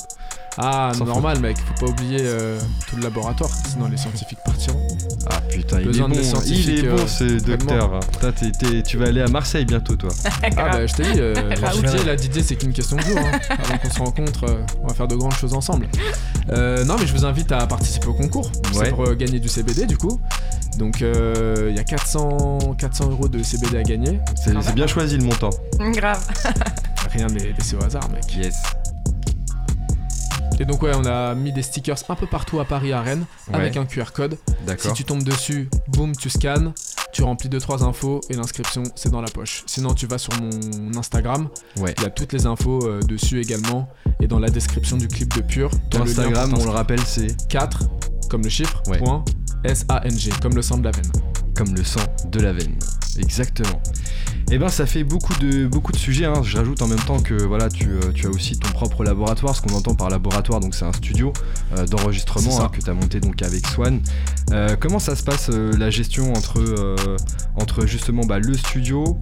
Ah,
Sans
normal, mec. Faut pas oublier euh, tout le laboratoire, sinon les scientifiques partiront.
Ah putain, il est
Besoin
bon, il est bon
euh,
ce docteur. Putain, t'es- tu vas aller à Marseille bientôt, toi.
Ah, bah, je t'ai dit, euh, Didier,
oui.
là, Didier, c'est qu'une question de jour. hein. Avant qu'on se rencontre, euh, on va faire de grandes choses ensemble. Euh, non, mais je vous invite à participer au concours.
Ouais.
C'est pour euh, gagner du CBD, du coup. Donc, euh, il y a 400, 400 euros de CBD à gagner.
C'est c'est bien choisi le
Grave.
Rien n'est laissé au hasard, mec.
Yes.
Et donc, ouais, on a mis des stickers un peu partout à Paris, à Rennes, avec un QR code. Si
D'accord.
tu tombes dessus, boum, tu scannes, tu remplis 2-3 infos et l'inscription, c'est dans la poche. Sinon, tu vas sur mon Instagram,
Ouais.
il y a toutes les infos euh, dessus également. Et dans la description du clip de Pure,
Ton Instagram, on le rappelle, c'est
4, comme le chiffre,
Ouais.
point, S-A-N-G, comme le sang de la veine.
comme le sang de la veine. Exactement. Et ben ça fait beaucoup de beaucoup de sujets. Hein. Je rajoute en même temps que voilà tu, euh, tu as aussi ton propre laboratoire. Ce qu'on entend par laboratoire, donc c'est un studio euh, d'enregistrement hein, que tu as monté donc avec Swan. Euh, comment ça se passe euh, la gestion entre entre justement bah, le studio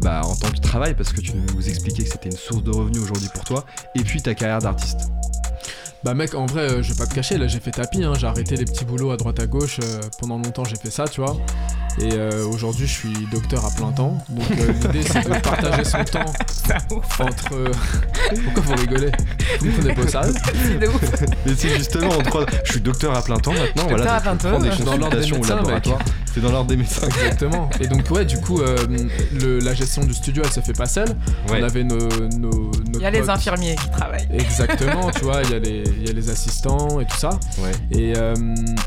bah, en tant que travail? Parce que tu nous expliquais que c'était une source de revenus aujourd'hui pour toi et puis ta carrière d'artiste.
Bah mec, en vrai, euh, je vais pas te cacher, là j'ai fait tapis, hein, j'ai arrêté les petits boulots à droite à gauche, euh, pendant longtemps j'ai fait ça, tu vois. Et euh, aujourd'hui je suis docteur à plein temps, donc euh, l'idée c'est de partager son temps entre... euh, Pourquoi vous rigolez? Vous prenez pas
ouf.
Mais c'est justement entre je suis docteur à plein temps maintenant.
docteur
Voilà,
à plein
donc je prends
temps.
des consultations au
médecins, mec.
C'est dans l'ordre des médecins.
Exactement. Et donc ouais, du coup, euh, le- la gestion du studio, elle se fait pas seule.
Ouais.
On avait nos... nos
Il y a les infirmiers qui travaillent.
Exactement, tu vois, il y, a les- il y a les assistants et tout ça.
Ouais.
Et, euh,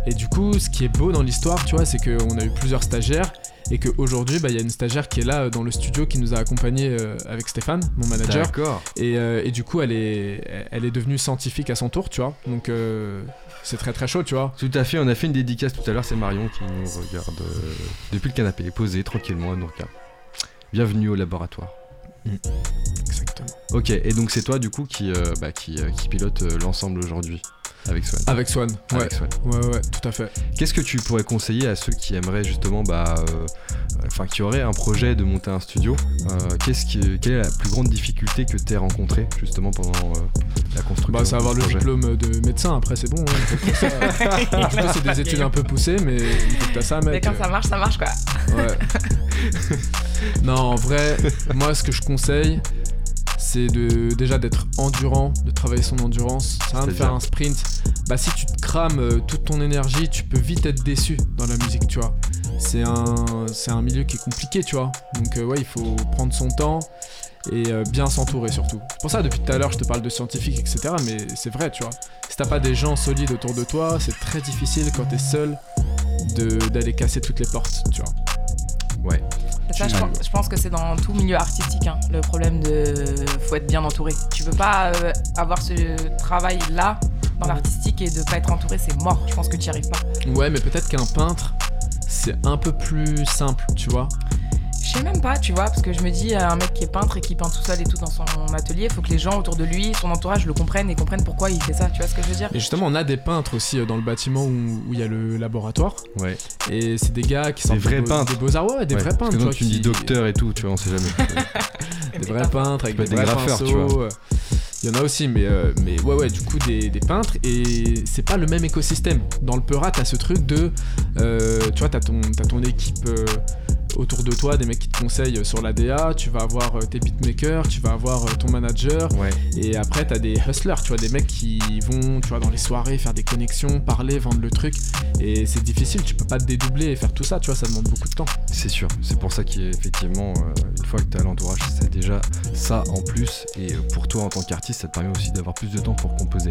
et du coup, ce qui est beau dans l'histoire, tu vois, c'est qu'on a eu plusieurs stagiaires et qu'aujourd'hui, bah, il y a une stagiaire qui est là euh, dans le studio qui nous a accompagnés euh, avec Stéphane, mon manager.
D'accord.
Et, euh, et du coup, elle est, elle est devenue scientifique à son tour, tu vois. Donc, euh, c'est très très chaud, tu vois.
Tout à fait, on a fait une dédicace tout à l'heure, c'est Marion qui nous regarde euh, depuis le canapé, posée tranquillement, elle nous regarde. Bienvenue au laboratoire.
Exactement.
Ok, et donc c'est toi du coup qui, euh, bah, qui, euh, qui pilote l'ensemble aujourd'hui avec Swan.
Avec Swan, ouais.
Avec Swan.
Ouais, ouais, tout à fait.
Qu'est-ce que tu pourrais conseiller à ceux qui aimeraient justement, bah, euh, enfin qui auraient un projet de monter un studio euh, qu'est-ce qui, Quelle est la plus grande difficulté que tu as rencontrée justement pendant euh, construction
Bah, c'est
de
avoir le
projet
diplôme de médecin, après c'est bon. Hein, ça- c'est des études un peu poussées, mais il faut que t'as ça, mec.
Mais quand ça marche, ça marche quoi.
Ouais. non, en vrai, moi, ce que je conseille, c'est de déjà d'être endurant, de travailler son endurance. C'est rien de faire
bien.
un sprint. Bah, si tu te crames euh, toute ton énergie, tu peux vite être déçu dans la musique, tu vois. C'est un, c'est un milieu qui est compliqué, tu vois. Donc, euh, ouais, il faut prendre son temps et euh, bien s'entourer surtout. C'est pour ça, depuis tout à l'heure, je te parle de scientifiques, etc. Mais c'est vrai, tu vois. Si t'as pas des gens solides autour de toi, c'est très difficile quand t'es seul de- d'aller casser toutes les portes, tu vois.
Ouais.
Ça, je, pense, je pense que c'est dans tout milieu artistique, hein, le problème de. Faut être bien entouré. Tu peux pas euh, avoir ce travail-là dans l'artistique et de pas être entouré, c'est mort. Je pense que tu n'y arrives pas.
Ouais, mais peut-être qu'un peintre, c'est un peu plus simple, tu vois.
Sais même pas, tu vois, parce que je me dis, euh, un mec qui est peintre et qui peint tout seul et tout dans son atelier, faut que les gens autour de lui, son entourage, le comprennent et comprennent pourquoi il fait ça. Tu vois ce que je veux dire
Et justement, on a des peintres aussi euh, dans le bâtiment où il y a le laboratoire.
Ouais.
Et c'est des gars qui
Des
sortent
vrais peintres.
Des beaux-arts, ouais, des
Ouais,
vrais
parce
peintres.
que
tu
quand
vois,
tu me dis
qui-
docteur et tout, tu vois, on sait jamais.
Des vrais peintres avec des
des
vrais
graffeurs, tu
pinceaux. euh, Il y en a aussi, mais, euh, mais ouais, ouais, du coup, des, des peintres. Et c'est pas le même écosystème. Dans le Peura, t'as ce truc de. euh, tu vois, t'as ton, t'as ton équipe. euh, autour de toi, des mecs qui te conseillent sur la DA, tu vas avoir euh, tes beatmakers, tu vas avoir euh, ton manager,
Ouais.
et après t'as des hustlers, tu vois, des mecs qui vont, tu vois, dans les soirées faire des connexions, parler, vendre le truc, et c'est difficile, tu peux pas te dédoubler et faire tout ça, tu vois, ça demande beaucoup de temps.
C'est sûr, c'est pour ça qu'effectivement, euh, une fois que tu as l'entourage, c'est déjà ça en plus. Et pour toi en tant qu'artiste, ça te permet aussi d'avoir plus de temps pour composer.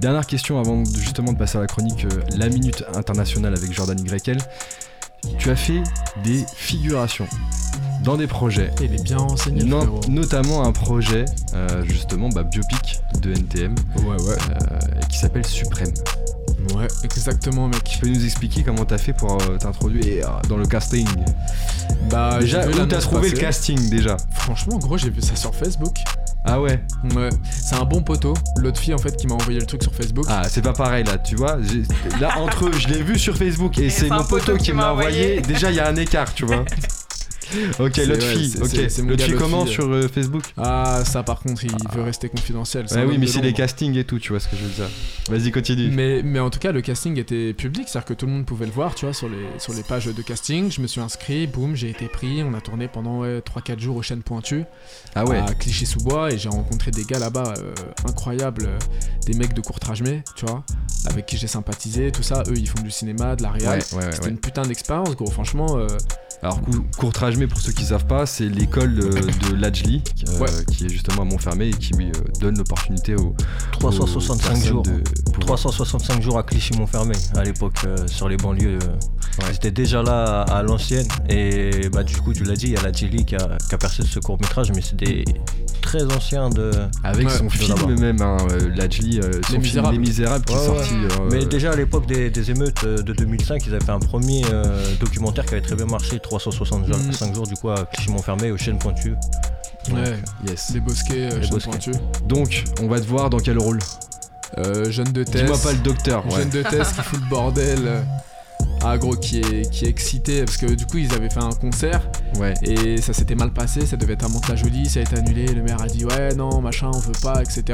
Dernière question avant justement de passer à la chronique La Minute Internationale avec Jordan YL. Tu as fait des figurations dans des projets,
Et il est bien renseigné,
non- notamment un projet euh, justement bah, biopic de NTM
Ouais, ouais.
euh, qui s'appelle Suprême.
Ouais, exactement, mec.
Tu peux nous expliquer comment t'as fait pour euh, t'introduire dans le casting?
Bah,
Déjà, où t'as trouvé le casting déjà?
Franchement, gros, j'ai vu ça sur Facebook.
Ah ouais
Ouais, c'est un bon poteau. L'autre fille, en fait, qui m'a envoyé le truc sur Facebook.
Ah, c'est pas pareil là, tu vois. j'ai- Là, entre eux, je l'ai vu sur Facebook et, c'est
c'est un
mon poteau
poteau
qui m'a
m'a
envoyé.
envoyé.
Déjà, il y a un écart, tu vois. Ok, l'autre
ouais,
fille, ok. L'autre fille comment sur euh, Facebook?
Ah, ça, par contre, il veut rester confidentiel. Un
oui, mais c'est les
l'ombre.
castings et tout, tu vois ce que je veux dire. Vas-y, continue.
Mais, mais en tout cas, le casting était public, c'est-à-dire que tout le monde pouvait le voir, tu vois, sur les, sur les pages de casting. Je me suis inscrit, boum, j'ai été pris. On a tourné pendant ouais, 3-4 jours aux chaînes pointues
Ah ouais.
à Clichy-sous-Bois et j'ai rencontré des gars là-bas euh, incroyables, euh, des mecs de Courtrajmé, tu vois, avec qui j'ai sympathisé, tout ça. Eux, ils font du cinéma, de la réal.
ouais,
C'était une putain d'expérience, gros. Franchement,
Alors, Cou- Courtrajmé, pour ceux qui savent pas, c'est l'école euh, de l'Ajli, euh,
Ouais.
qui est justement à Montfermé et qui lui euh, donne l'opportunité aux. aux
365
personnes
jours.
de pouvoir-
365 jours à Clichy-Montfermé à l'époque sur les banlieues.
Ouais.
J'étais déjà là à, à l'ancienne et bah du coup tu l'as dit, il y a la Jelly qui a, qui a percé ce court métrage mais c'est des très anciens de.
Avec
Ouais,
son film même, hein, l'Ajli, son film
Misérables.
Les Misérables qui est sorti.
Mais déjà à l'époque des, des émeutes de 2005, ils avaient fait un premier documentaire qui avait très bien marché, 365
Mhm.
jours du coup à Clichy-Montfermé aux chaînes pointues. Donc,
ouais,
Yes.
les bosquets, euh,
Les
chaînes
bosquets.
pointues.
Donc, on va te voir dans quel rôle?
Euh, jeune de thèse.
Dis-moi pas le docteur. ouais.
Jeune de thèse qui fout le bordel. Ah gros qui est, qui est excité parce que du coup ils avaient fait un concert
Ouais.
et ça s'était mal passé, ça devait être à Mantes-la-Jolie, ça a été annulé, le maire a dit ouais non machin on veut pas etc.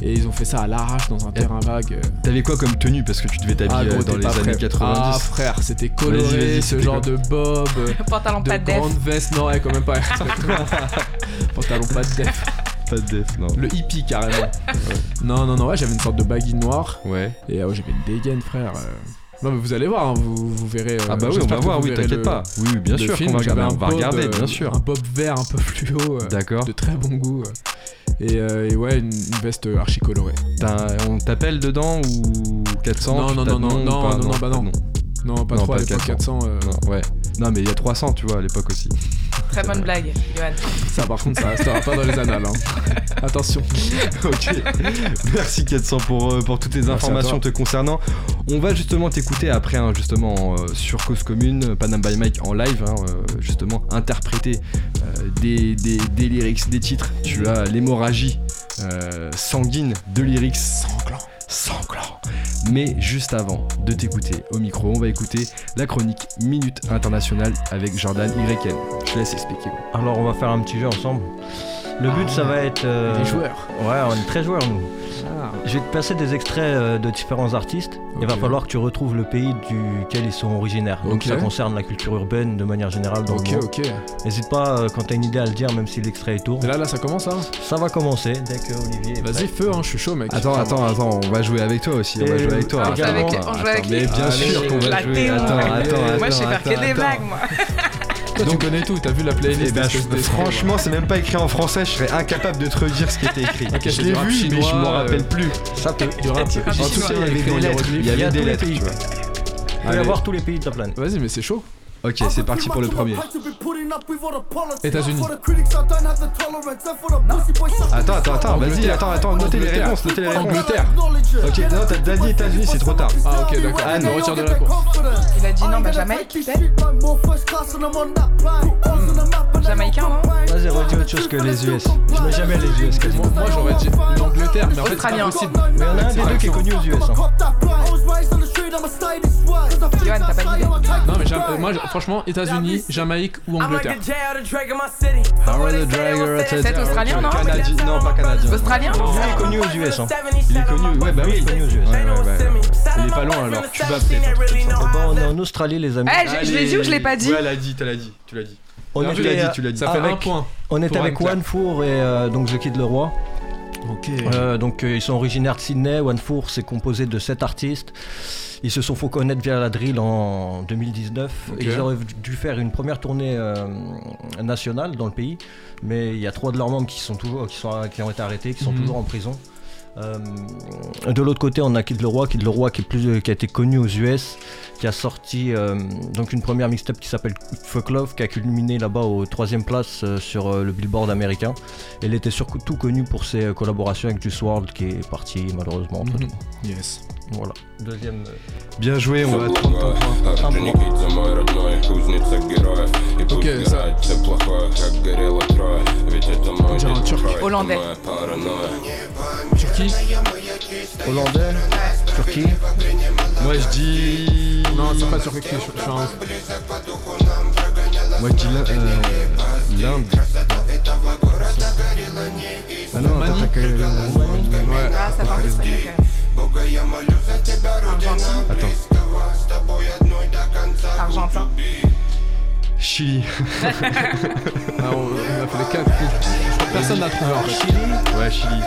Et ils ont fait ça à l'arrache dans un terrain vague. euh.
T'avais quoi comme tenue? Parce que tu devais t'habiller
Ah, gros,
euh, dans les
pas
années
prêt.
90.
Ah frère c'était coloré, ce genre
quoi?
de bob, euh,
Pantalon pas
de
de def.
grande veste, non ouais quand même pas. Pantalon pas de def,
Pas de def, non.
le hippie carrément. Non non non ouais j'avais une sorte de baggy noire
Ouais.
et euh, ouais, j'avais une dégaine frère. euh. Non mais vous allez voir, hein, vous, vous verrez. euh,
Ah bah oui, on va voir, oui, t'inquiète pas. Oui, oui, bien sûr
film,
va regarder, on va regarder,
euh,
bien sûr.
Un bob vert un peu fluo, euh,
D'accord.
de très bon goût. euh. Et, euh, et ouais, une, une veste archi colorée.
On t'appelle dedans ou 400
Non, non, non, non,
pas
non, non, bah non. Non, pas
Non,
trop
pas
à l'époque
400.
400. euh,
Non, ouais. Non, mais il y a 300, tu vois, à l'époque aussi.
Très bonne blague, Johan.
Ça par contre, ça restera pas dans les annales. hein. Attention.
ok. Merci 400 pour, euh, pour toutes les informations te concernant. On va justement t'écouter après, hein, justement, euh, sur Cause Commune, Panam by Mike en live, hein, euh, justement, interpréter euh, des, des, des lyrics, des titres. Tu as l'hémorragie euh, sanguine de lyrics. Sanglant. Sanglant. Mais juste avant de t'écouter au micro, on va écouter la chronique Minute Internationale avec Jordan YN. Je te laisse expliquer.
Alors on va faire un petit jeu ensemble. Le but ça va être. euh,
Les joueurs.
Ouais, on est très joueurs nous. Je vais te passer des extraits euh, de différents artistes. Il va falloir que tu retrouves le pays duquel ils sont originaires. Donc ça concerne la culture urbaine de manière générale dans
Ok,
le monde.
ok.
N'hésite pas euh, quand t'as une idée à le dire, même si l'extrait est tourne.
Et là, là, ça commence, hein
Ça va commencer dès que Olivier. est
Vas-y, feu, hein, je suis chaud, mec.
Attends, attends, attends, on va jouer avec toi aussi. On va jouer avec toi.
on joue
Attends,
avec-
attends,
on joue
attends,
avec
Mais bien
Allez,
sûr qu'on va jouer.
théorie.
Attends, attends,
Moi, je sais
attends,
faire que des
attends.
blagues, moi.
Toi, tu connais tout, t'as vu la
Eh
playlist
ben, je- franchement, c'est même pas écrit en français, je serais incapable de te redire ce qui était écrit.
Ok,
je l'ai vu, mais je
chinois,
m'en
euh,
rappelle plus.
Ça peut.
Du rap.
En tout
En tout cas, il y avait des lettres. Il y
Il y a
avait des lettres,
pays.
tu vois.
Il peut y avoir tous les pays de la planète.
Vas-y, mais c'est chaud.
Ok, c'est parti pour le premier.
États-Unis.
Attends, attends, attends, vas-y, attends, attends, notez les réponses, notez les réponses.
Angleterre.
Ok, non, t'as dit États-Unis, c'est trop tard.
Ah, ok, d'accord. Me retire de la course.
Il a dit non, bah Jamaïque, peut-être Jamaïcain, non
Vas-y, redis autre chose que les US. Je mets jamais les US quasiment.
Moi, moi, j'aurais dit l'Angleterre, mais en fait, c'est pas possible.
Mais il y en a un des deux qui est connu aux US. hein.
Johan, t'as pas d'idée
Non, mais moi, franchement, États-Unis, Jamaïque ou Angleterre.
Howard the Dragger,
C'est australien, non
Canadien, non, pas canadien.
Australien
il est connu aux US. Hein.
Il est connu, ouais, bah
Lui il
oui.
est connu aux US.
Ouais, ouais, ouais. Il est pas loin alors, tu vas peut-être.
Eh ben, on est en Australie, les amis.
Eh, je- je l'ai dit ou je l'ai pas dit
Ouais, elle a dit, tu l'as dit, tu l'as dit.
On
Non, tu l'as dit, tu l'as dit.
Ça fait
avec-
un point.
on est avec
Anne-Claire.
One Four et euh, donc The Kid Leroy.
Ok.
Euh, donc euh, ils sont originaires de Sydney. One Four c'est composé de 7 artistes. Ils se sont fait connaître via la drill en 2019.
Ok.
Ils auraient dû faire une première tournée euh, nationale dans le pays, mais il y a trois de leurs membres qui sont toujours, qui sont, qui ont été arrêtés, qui sont
Mhm.
toujours en prison. Euh, de l'autre côté, on a Kid Leroy, Kid Leroy qui, est plus, qui a été connu aux US, qui a sorti euh, donc une première mixtape qui s'appelle Fuck Love, qui a culminé là-bas aux troisième place euh, sur le Billboard américain. Elle était surtout connue pour ses collaborations avec Juice WRLD qui est parti malheureusement entre
Mhm. Yes.
Voilà. Deuxième. Euh,
Bien joué, on va
attendre
Hollandais.
Turquie.
Hollandais. Turquie?
Moi je dis.
Non, c'est pas turc, je suis un.
Moi je dis l'Inde. Ah non, t'as
Ouais.
Ah, ça Argentin.
Chili.
Ah, on, on a fait personne n'a trouvé en fait.
Ouais, Chili.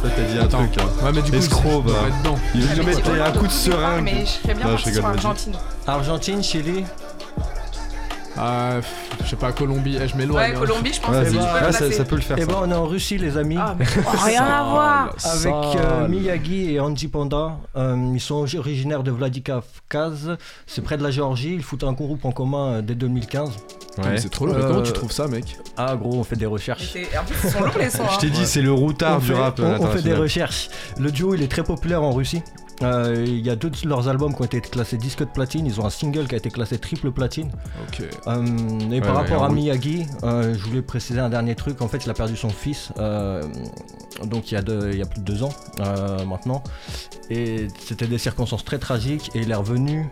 Toi t'as dit un
Attends.
truc. Hein.
Ouais, mais du coup,
Escroc, bah. Il veut nous mettre un coup de seringue.
mais je serais bien
Non, je
parti sur
rigole, vas-y.
Argentine.
Argentine, Chili.
Ah, je sais pas, Colombie, eh, je m'éloigne.
Ouais,
hein.
Colombie, je pense que
Vas-y.
tu peux le
ça,
placer.
ça peut le faire.
Et
ça.
ben on est en Russie les amis.
Ah, mais oh, rien à voir.
Avec euh. Miyagi et Andy Panda, Euh, ils sont originaires de Vladikavkaz, c'est près de la Géorgie, ils foutent un groupe en commun euh, dès 2015.
Mais
Ouais.
C'est trop lourd. Mais
Euh,
Comment tu trouves ça, mec?
Ah gros, on fait des recherches.
c'est- En plus, ils sont lourds les sons.
Je t'ai
hein.
dit, c'est le routard
on,
du
fait,
rap.
on- on fait des
international.
recherches. Le duo il est très populaire en Russie. Euh, Il y a deux de leurs albums qui ont été classés disque de platine. Ils ont un single qui a été classé triple platine. Euh, et par
ouais,
rapport à
route.
Miyagi, euh, je voulais préciser un dernier truc. En fait, il a perdu son fils, donc il y, a deux- il y a plus de deux ans maintenant. Et c'était des circonstances très tragiques. Et il est revenu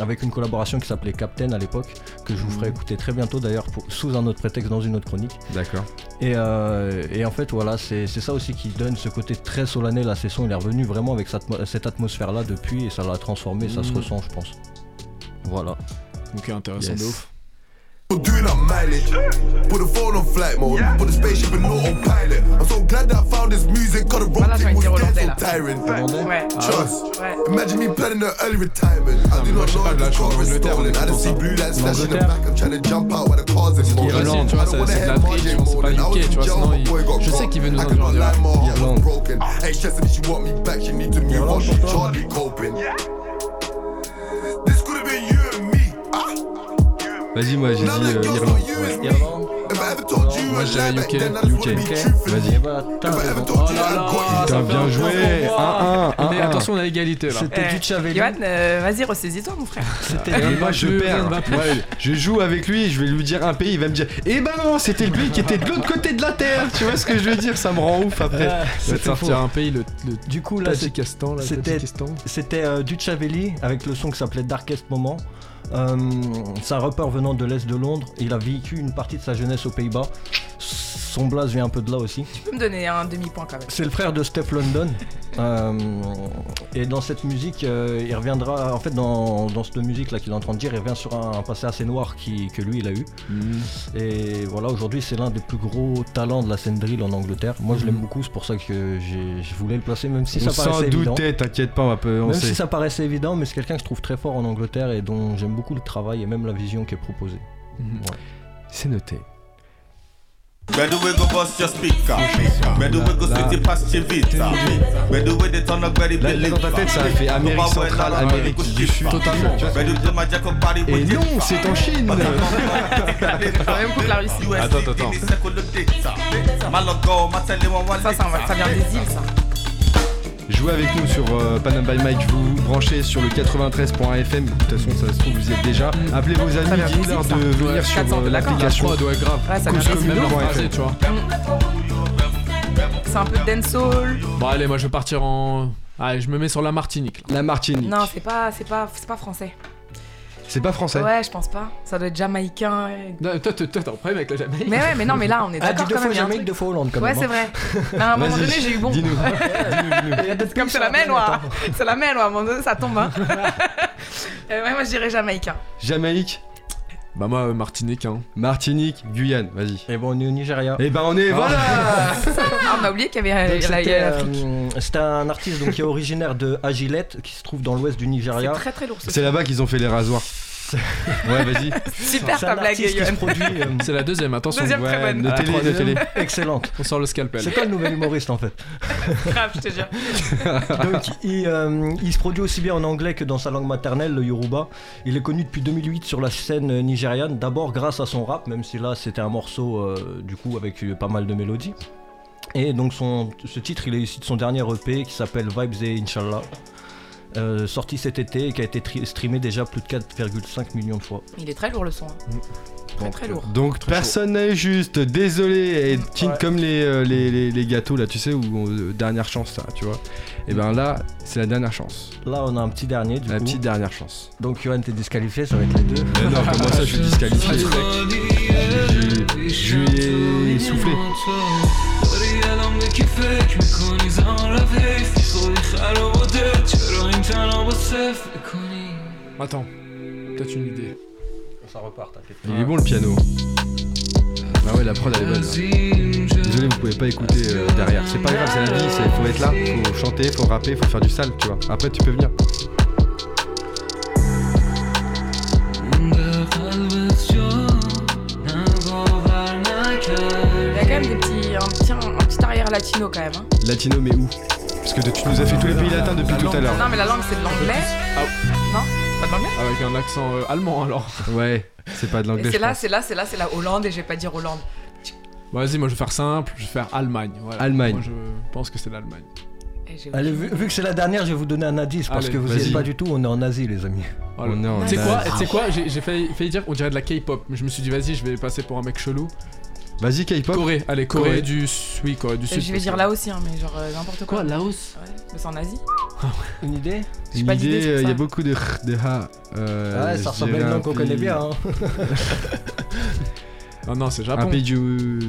avec une collaboration qui s'appelait Captain à l'époque, que je vous ferai écouter très bientôt d'ailleurs sous un autre prétexte dans une autre chronique.
D'accord.
Et, et en fait, voilà, c'est ça aussi qui donne ce côté très solennel à ces sons. Il est revenu vraiment avec atmo- cette atmosphère-là depuis et ça l'a transformé, ça se
Mm.
ressent, je pense. Voilà.
Ok, intéressant
Yes.
de ouf.
Doing up mileage. Put the phone on flight mode. Put the spaceship in autopilot. I'm so glad that I found this music. Cause the road
Voilà,
thing was
envie
dead so tiring. Trust. Imagine me planning an early retirement. I do not know if
là,
the
je suis en
car is
Angleterre,
stolen. I
on
just see blue lights flashing in the back. I'm trying to jump out where the cars in
Irlande,
motion.
tu vois,
I don't
c'est-
wanna
c'est de
head
la
Margin
triche, c'est pas.
I
UK,
was in
tu vois,
jail,
sinon,
my
il-
boy got
je sais qu'il veut nous
I could not
introduire.
lie, my heart was
Irlande.
broken. Hey, Chester, she want me back. She need to move on.
Irlande, pour toi.
Charlie coping.
Vas-y, moi j'ai dit euh, Irlande.
Irlande.
Moi,
back
UK,
UK.
be
Ok.
truthful.
Et t'as
If I ever
raison.
told you
là ça
Putain, bien joué.
point pour moi.
1-1.
Mais
1-1.
attention, on a égalité là.
C'était
Eh,
du Chavelli.
Johan, euh, vas-y, ressaisis-toi, mon frère.
C'était
Et moi
va
je
plus,
perds. Ouais, je joue avec lui, je vais lui dire un pays, il va me dire Eh ben non, c'était lui qui était de l'autre côté de la terre. Tu vois ce que je veux dire? Ça me rend ouf après.
Ah, c'était faux.
sortir un pays, le, le
Du coup, là, c'est-
Tadjikistan. là,
c'était- c'était euh, du Chavelli avec le son qui s'appelait Darkest Moment. Euh, c'est un rappeur venant de l'Est de Londres. Il a vécu une partie de sa jeunesse aux Pays-Bas. Son blaze vient un peu de là aussi.
Tu peux me donner un demi-point quand même.
C'est le frère de Steph London. Euh, et dans cette musique, euh, il reviendra. En fait, dans, dans cette musique-là qu'il est en train de dire, il revient sur un, un passé assez noir qui, que lui, il a eu. Et voilà, aujourd'hui, c'est l'un des plus gros talents de la scène drill en Angleterre. Moi, je l'aime
Mhm.
beaucoup, c'est pour ça que je voulais le placer, même si
on
ça paraissait
s'en
évident.
t'inquiète pas, on, peut, on
Même
sait.
si ça paraissait évident, mais c'est quelqu'un que je trouve très fort en Angleterre et dont j'aime beaucoup le travail et même la vision qui est proposée.
Mhm.
C'est noté.
Bedu we go bust your speaker? Bedu we go city past your vita? Bedu we the turn up very
Là, là, dans ta tête, ça a fait Amérique centrale, Amérique du Sud.
Totalement.
Bedu do up party
Et non, c'est en Chine
Quand même contre la Russie.
Attends, attends, attends.
Ça, ça, ça vient des îles, ça.
Jouez avec nous sur euh, Panam by Mike, vous branchez sur le 93.fm. De toute façon, ça se trouve, vous y êtes déjà. Appelez vos amis, dites-leur de
ça.
venir
Ouais,
sur
400
euh, l'application.
Ouais, ouais, grave.
Ouais, ça
même leur-
phrasé,
fait.
tu vois.
C'est un peu de dancehall.
Bon, allez, moi je vais partir en. Allez, je me mets sur la Martinique. là.
La Martinique.
Non, c'est pas, c'est pas, c'est pas français.
C'est pas français.
Ouais, je pense pas. Ça doit être jamaïcain.
Non, Toi, toi, toi, t'as un problème avec la Jamaïque
Mais ouais, mais non, mais là, on est
Ah,
d'accord
dis deux
quand
fois
même. il y a un
Jamaïque,
truc.
deux fois Hollande quand
Ouais,
même.
c'est
hein.
vrai. À un moment
Vas-y,
donné, j'ai eu bon.
Dis-nous.
Comme c'est la moi.
hein.
C'est la mêle, moi. À un moment donné, ça tombe. Hein. Euh, ouais, moi, je dirais jamaïcain.
Jamaïque,
Bah, moi, euh, Martinique, hein.
Martinique, Guyane, vas-y.
Et bon, on est au Nigeria.
Et ben on est, voilà
Ah, on a oublié qu'il y avait
Donc,
la-
C'était
l'Afrique.
euh, c'était un artiste donc, qui est originaire de Agilette, qui se trouve dans l'ouest du
C'est
Nigeria.
très très lourd. ce
C'est là-bas qu'ils ont fait les rasoirs. Ouais, vas-y.
Super ta blague, Yoann.
euh,
C'est la deuxième, attention.
Deuxième très bonne.
excellente.
On sort le scalpel.
C'est toi le nouvel humoriste en fait.
Grave, je te jure.
Donc il, euh, il se produit aussi bien en anglais que dans sa langue maternelle, le Yoruba. Il est connu depuis 2008 sur la scène nigériane, d'abord grâce à son rap, même si là c'était un morceau euh, du coup avec euh, pas mal de mélodies. Et donc son, ce titre, il est issu de son dernier EP qui s'appelle Vibes et Inshallah. Euh, sorti cet été et qui a été streamé déjà plus de 4,5 millions de fois.
Il est très lourd le son. hein. Très très lourd.
Donc personne n'est juste, désolé, et
Ouais.
comme les, euh, les, les- les gâteaux là, tu sais, où euh, dernière chance ça, tu vois. Et ben là, c'est la dernière chance.
Là, on a un petit dernier du
La
coup.
petite dernière chance.
Donc Johan, t'es disqualifié, ça va être les deux.
Mais non, comment ça, je suis disqualifié Je- Je lui ai soufflé.
Attends, peut-être une idée.
Ça repart, t'inquiète.
Il est bon le piano. Ah ouais, la prod elle est bonne. là. Désolé, vous pouvez pas écouter euh, derrière. C'est pas grave, c'est la vie, c'est faut être là, faut chanter, faut rapper, faut faire du sale, tu vois. Après, tu peux venir.
Latino quand même. hein.
Latino, mais où? Parce que tu nous as fait tous les pays latins depuis tout à l'heure.
Non mais la langue c'est de l'anglais.
Ah.
Non? C'est pas de l'anglais?
Avec un accent euh, allemand alors.
Ouais, c'est pas de l'anglais.
C'est là, c'est là, c'est là, c'est la Hollande et je vais pas dire Hollande.
Bon, Vas-y, moi je vais faire simple, je vais faire Allemagne. voilà.
Allemagne.
Moi je pense que c'est l'Allemagne.
Allez, vu, vu que c'est la dernière, je vais vous donner un indice parce
Allez,
que vous savez pas du tout, on est en Asie, les amis.
On est en
Tu sais quoi,
Asie.
tu sais quoi? J'ai j'ai failli, failli dire qu'on dirait de la K-pop, mais je me suis dit vas-y, je vais passer pour un mec chelou.
Vas-y, K-pop.
Corée, allez, Corée,
Corée.
du oui, Corée du
Et
Sud.
je vais dire là aussi, hein, mais genre euh, n'importe quoi.
Quoi, Laos
Ouais, mais c'est en Asie.
Une idée
J'ai
Une
pas d'idée
idée,
sur
euh, il y
ça.
a beaucoup de r- de ha. euh,
Ouais,
je
ça ressemble à
dirais
une
un
langue qu'on connaît
pays-
bien, hein.
Ah non, c'est
Un
Japon.
pays du.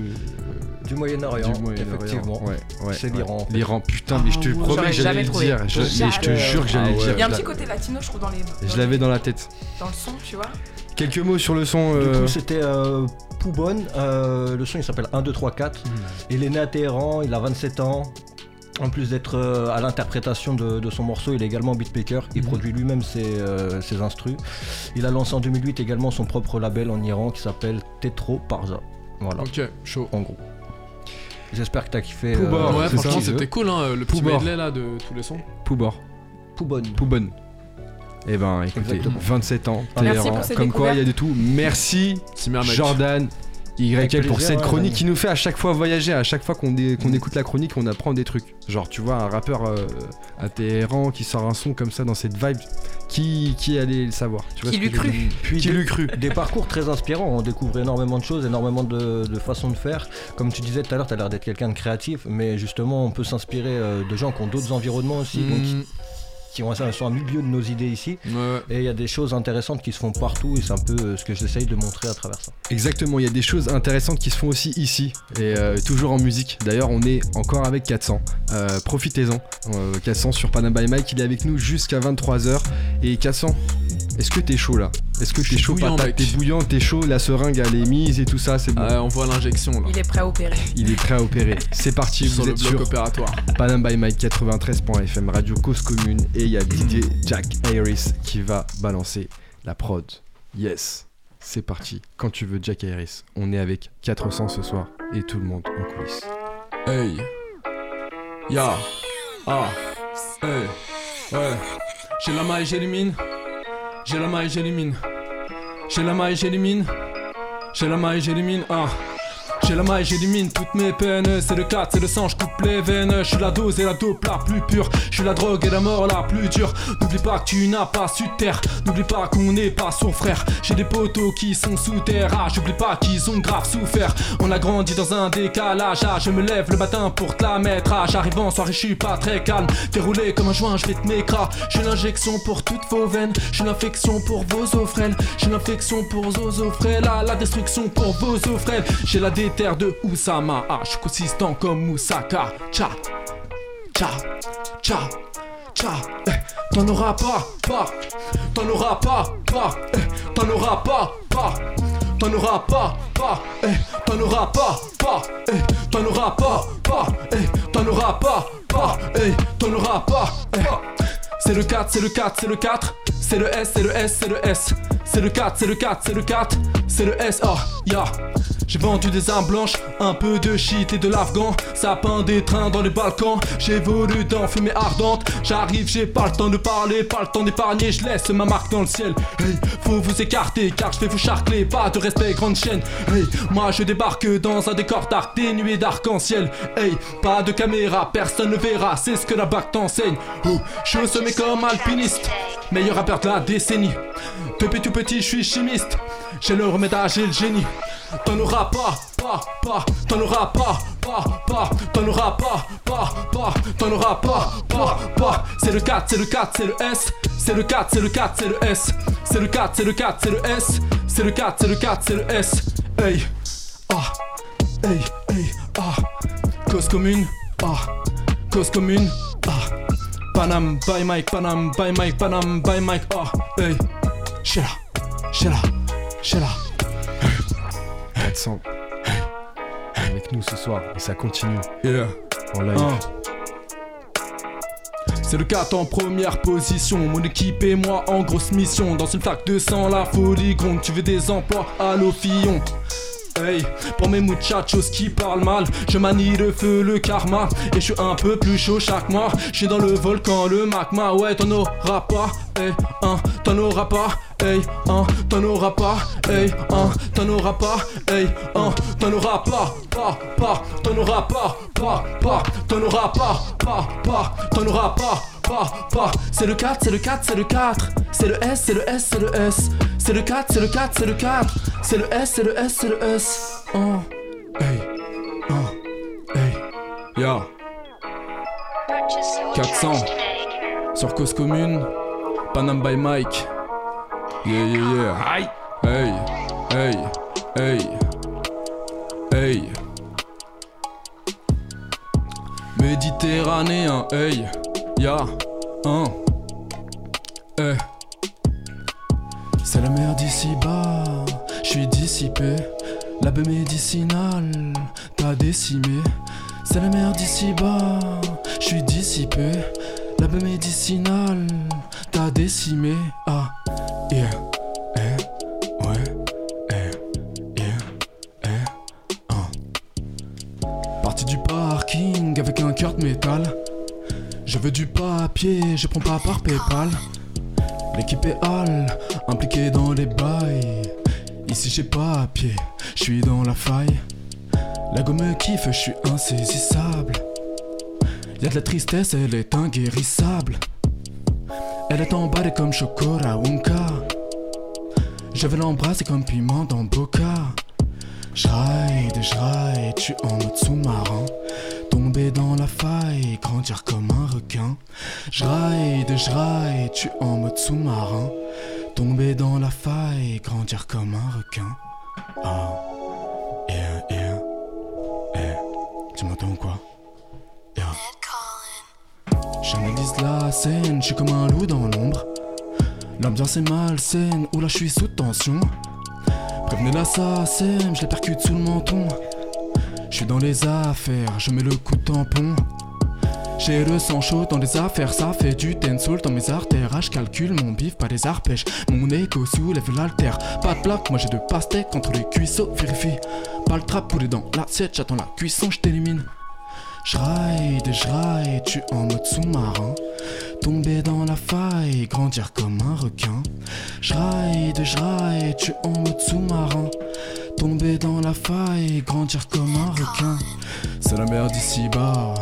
Du Moyen-Orient,
du Moyen-Orient.
effectivement.
Ouais, ouais.
C'est l'Iran.
L'Iran, putain, mais je te
Ah,
promets que j'allais le
trouvé.
dire. Je, mais je te jure que j'allais
Ah
le
ouais.
dire.
Il y a un
Je
petit côté latino, je trouve, dans les.
Je
dans
l'avais
les-
dans la tête.
Dans le son, tu vois.
Quelques mots sur le son.
Du
euh,
coup, c'était euh, Poubonne. euh, le son, il s'appelle 1, 2, 3, 4. Il est né à Téhéran, il a 27 ans. En plus d'être euh, à l'interprétation de, de son morceau, il est également beatmaker. Il
Mhm.
produit lui-même ses, euh, ses instrus. Il a lancé en 2008 également son propre label en Iran qui s'appelle Tetro Parza. Voilà,
Ok, chaud.
en gros. J'espère que t'as kiffé. euh,
Poubor,
ouais, franchement, c'était cool, hein, le petit
Poubor.
medley là de tous les sons.
Poubor.
Poubonne.
Poubonne. Eh ben, écoutez,
Exactement.
27 ans, Téhéran. Comme quoi, il y a de tout. Merci. Jordan. YL pour cette chronique qui nous fait à chaque fois voyager, à chaque fois qu'on dé- qu'on écoute la chronique, on apprend des trucs. Genre, tu vois, un rappeur euh, à Téhéran qui sort un son comme ça dans cette vibe, qui, qui allait le savoir tu vois
Qui l'eût cru.
Puis
Qui
des-
l'eût cru?
Des parcours très inspirants, on découvre énormément de choses, énormément de, de façons de faire. Comme tu disais tout à l'heure, tu as l'air d'être quelqu'un de créatif, mais justement, on peut s'inspirer euh, de gens qui ont d'autres environnements aussi, donc qui, ont, sont un milieu de nos idées ici.
ouais.
Et il y a des choses intéressantes qui se font partout, et c'est un peu euh, ce que j'essaye de montrer à travers ça.
Exactement, il y a des choses intéressantes qui se font aussi ici, et euh, toujours en musique. D'ailleurs, on est encore avec 400. Euh, Profitez-en. Euh, 400 sur Panam by Mike, il est avec nous jusqu'à 23h. Et 400, est-ce que t'es chaud là? Est-ce que t'es chaud
bouillant,
patate. T'es bouillant, t'es chaud, la seringue elle est mise et tout ça, c'est bon.
Ah, on voit l'injection là.
Il est prêt à opérer.
Il est prêt à opérer. C'est parti,
sur
vous
le
êtes
bloc
sur
opératoire.
Panam by Mike 93.fm, Radio Cause Commune, et il y a DJ Jack Harris qui va balancer la prod. Yes, c'est parti. Quand tu veux, Jack Harris. On est avec 400 ce soir et tout le monde en coulisses.
Hey. Ya. Ah. Hey. Ouais. J'ai la main et j'élimine. J'ai la main et j'élimine. J'ai la main et j'élimine. J'ai la main et j'élimine. Ah. J'ai la main et j'élimine toutes mes peines. C'est le 4, c'est le sang, je coupe les veines. Je suis la dose et la dope la plus pure. Je suis la drogue et la mort la plus dure. N'oublie pas que tu n'as pas su terre. N'oublie pas qu'on n'est pas son frère. J'ai des poteaux qui sont sous terre. Ah, j'oublie pas qu'ils ont grave souffert. On a grandi dans un décalage. Ah, je me lève le matin pour te la mettre. Ah, j'arrive en soirée, je suis pas très calme. T'es roulé comme un joint, je vais te m'écras. J'ai l'injection pour toutes vos veines. J'ai l'infection pour vos os frêles. J'ai l'infection pour vos os frêles. Ah, la destruction pour vos os frêles. J'ai la de Oussama. Ah, je suis consistant comme Moussaka. Tcha, tcha, tcha, tcha. Eh, T'en auras pas, pas. T'en auras pas, pas. Eh, T'en auras pas, pas. T'en auras pas, pas. Eh, T'en auras pas, pas. Eh, T'en auras pas, pas. T'en auras pas, pas. T'en auras pas. C'est le 4, c'est le 4, c'est le 4. C'est le S, c'est le S, c'est le S.
C'est le 4, c'est le 4, c'est le 4, c'est le S, ah, ya. J'ai vendu des armes blanches, un peu de shit et de l'afghan. Ça peint des trains dans les Balkans. J'ai volé dans fumée ardente. J'arrive, j'ai pas le temps de parler, pas le temps d'épargner. Je laisse ma marque dans le ciel. Hey, faut vous écarter car je vais vous charcler. Pas de respect, grande chaîne. Hey, moi je débarque dans un décor dark, dénué d'arc-en-ciel. Hey, pas de caméra, personne ne verra. C'est ce que la bac t'enseigne. Oh, je suis semé comme alpiniste. Meilleur rappeur de la décennie. Depuis tout petit, je suis chimiste. J'ai le remède, j'ai le génie. T'en auras pas, pas, pas, t'en auras pas, pas, pas, t'en auras pas, pas, pas, t'en auras pas, pas, pas. C'est le 4, c'est le 4, c'est le S. C'est le 4, c'est le 4, c'est le S. C'est le 4, c'est le 4, c'est le S. C'est le 4, c'est le 4, c'est le S. Hey, ah, hey, hey, ah. Cause commune, ah. Cause commune, ah. Panam, by Mike, Panam, by Mike, Panam, by Mike, ah. Hey, Sheila, Sheila, Sheila.
400 avec nous ce soir et ça continue
Yeah.
en live.
Un. C'est le 4 en première position, mon équipe et moi en grosse mission. Dans une fac de sang, la folie gronde, tu veux des emplois à l'Ofillon. Hey, pour mes muchachos qui parlent mal, je manie le feu, le karma, et je suis un peu plus chaud chaque mois. Je suis dans le volcan, le magma, ouais, t'en auras pas, hey, un, t'en auras pas, hey, un, t'en auras pas, hey, un, t'en auras pas, hey, un, t'en auras pas, pas, pas, t'en auras pas, pas, pas, t'en auras pas, pas, pas, t'en auras pas, pas, pas. C'est le 4, c'est le 4, c'est le 4, c'est le S, c'est le S, c'est le S, c'est le 4, c'est le 4, c'est le 4, c'est le S, c'est le S, c'est le S. Oh, hey, oh, hey, ya. 400 sur cause commune, Panam by Mike. Yeah, yeah, yeah. Hey, hey, hey, hey. Méditerranéen, hey, ya, un, hey. C'est la mer d'ici bas, je suis dissipé. L'abbé médicinal t'a décimé. C'est la mer d'ici bas, je suis dissipé. L'abbé médicinal t'a décimé. Ah, yeah, eh, ouais, eh, yeah, eh, ah. Parti du parking avec un cœur de métal. Je veux du papier, je prends pas par PayPal. L'équipe est hal, impliquée dans les bails. Ici j'ai pas à pied, je suis dans la faille. La gomme kiffe, je suis insaisissable. Y'a de la tristesse, elle est inguérissable. Elle est emballée comme chocolat Wonka. Je vais l'embrasser comme piment dans Boca. J'ride, j'ride, tu en mode sous-marin. Tomber dans la faille, grandir comme un requin. J'ride, j'ride, tu en mode sous-marin. Tomber dans la faille, grandir comme un requin. Ah, yeah, yeah, eh, tu m'entends quoi? Yeah. J'analyse la scène, je suis comme un loup dans l'ombre. L'ambiance est malsaine, ou là je suis sous tension. Prévenez l'assassin, je les percute sous le menton. Je suis dans les affaires, je mets le coup de tampon. J'ai le sang chaud dans les affaires, ça fait du tensoul dans mes artères. Ah, je calcule mon bif, pas des arpèges. Mon écho soulève l'altère. Pas de plaque, moi j'ai deux pastèques entre les cuisseaux. Vérifie, pas le trap poulet dans l'assiette, j'attends la cuisson, je t'élimine. J'ride, tu en mode sous-marin. Tomber dans la faille, grandir comme un requin. J'ride, tu en mode sous-marin. Tomber dans la faille, grandir comme un requin. C'est la merde ici bas,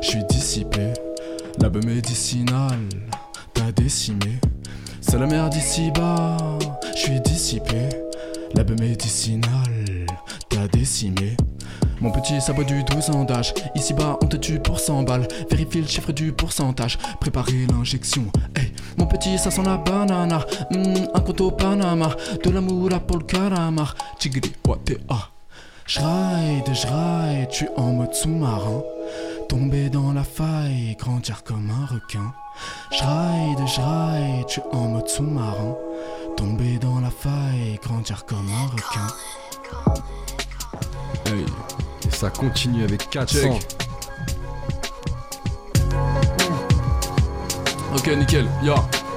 je suis dissipé. L'abbe médicinal t'a décimé. C'est la merde ici bas, je suis dissipé. L'abbe médicinal t'a décimé. Mon petit sabot du 12 ans d'âge, ici bas on te tue pour 100 balles. Vérifie le chiffre du pourcentage, préparez l'injection. Hey, mon petit ça sent la banana, Hmm, un compte au Panama, de la moula pour le calamar. Tigri, ah. J'ride, j'ride, tu en mode sous-marin. Tomber dans la faille, grandir comme un requin. J'ride, j'ride, tu en mode sous-marin. Tomber dans la faille, grandir comme un requin. Hey.
Ça continue avec 400
Check. Ok, nickel, ya,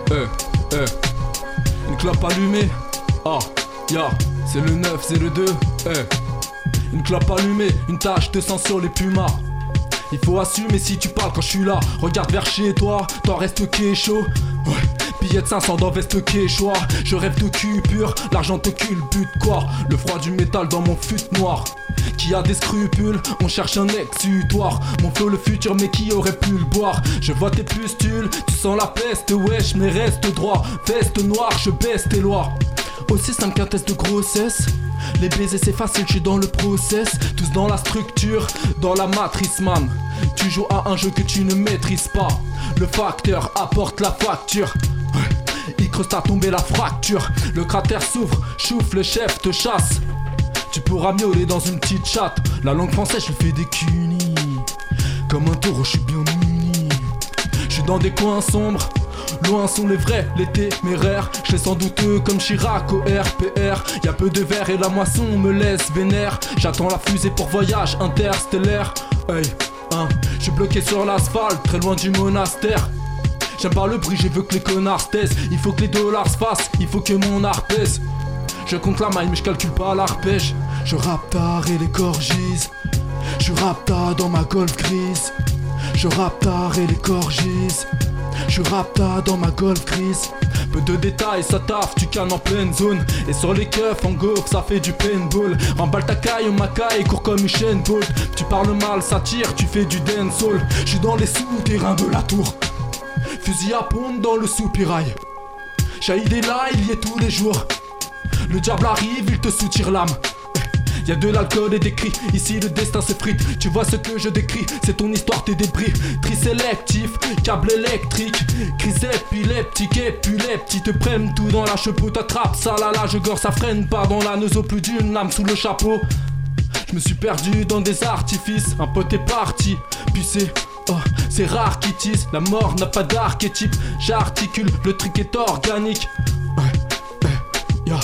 eh, eh. Une clope allumée, Ah, ya, c'est le 9, c'est le 2, eh. Une clope allumée, une tache de sang sur les pumas. Il faut assumer si tu parles quand je suis là. Regarde vers chez toi, t'en restes chaud. Ouais. Billet de 500 dans veste choix Je rêve de cul pur, l'argent te cul, but quoi? Le froid du métal dans mon fut noir. Qui a des scrupules, on cherche un exutoire. Mon flow le futur mais qui aurait pu le boire? Je vois tes pustules, tu sens la peste. Wesh mais reste droit, veste noire, je baisse tes lois. Aussi simple qu'un test de grossesse. Les baisers c'est facile, je suis dans le process. Tous dans la structure, dans la matrice man. Tu joues à un jeu que tu ne maîtrises pas. Le facteur apporte la facture il creuse à tomber la fracture Le cratère s'ouvre, chouffe, le chef te chasse Tu pourras miauler dans une petite chatte La langue française je fais des cunis Comme un taureau je suis bien muni Je suis dans des coins sombres Loin sont les vrais, les téméraires. Je les sens douteux comme Chirac au RPR. Y a peu de verre et la moisson me laisse vénère. J'attends la fusée pour voyage interstellaire. Hey, hein, je suis bloqué sur l'asphalte, très loin du monastère. J'aime pas le bruit, je veux que les connards taisent. Il faut que les dollars se fassent, il faut que mon art pèse. Je compte la maille, mais je calcule pas l'arpège. Je rappe tard et les corgise. Je rappe tard dans ma golf grise. Je rappe tard et les corgise. Je rapta dans ma golf grise. Peu de détails, ça taffe, tu cannes en pleine zone. Et sur les keufs, en gaufre, ça fait du paintball. Remballe ta caille, ma caille, court comme une chaîne Bolt. Tu parles mal, ça tire, tu fais du dancehall. Je suis dans les souterrains de la tour. Fusil à pompe dans le soupirail. Shahid est là, il y est tous les jours. Le diable arrive, il te soutire l'âme. Y a de l'alcool et des cris, ici le destin s'effrite. Tu vois ce que je décris, c'est ton histoire, tes débris. Tri sélectif, câble électrique, crise épileptique, épileptique. Te prennent tout dans la cheveux, t'attrapes ça là là, je gore, ça freine pas dans la neuse plus d'une lame sous le chapeau. Je me suis perdu dans des artifices, un pote est parti, puis c'est Oh, c'est rare qui tisse, la mort n'a pas d'archétype. J'articule, le truc est organique. Ouais, yeah.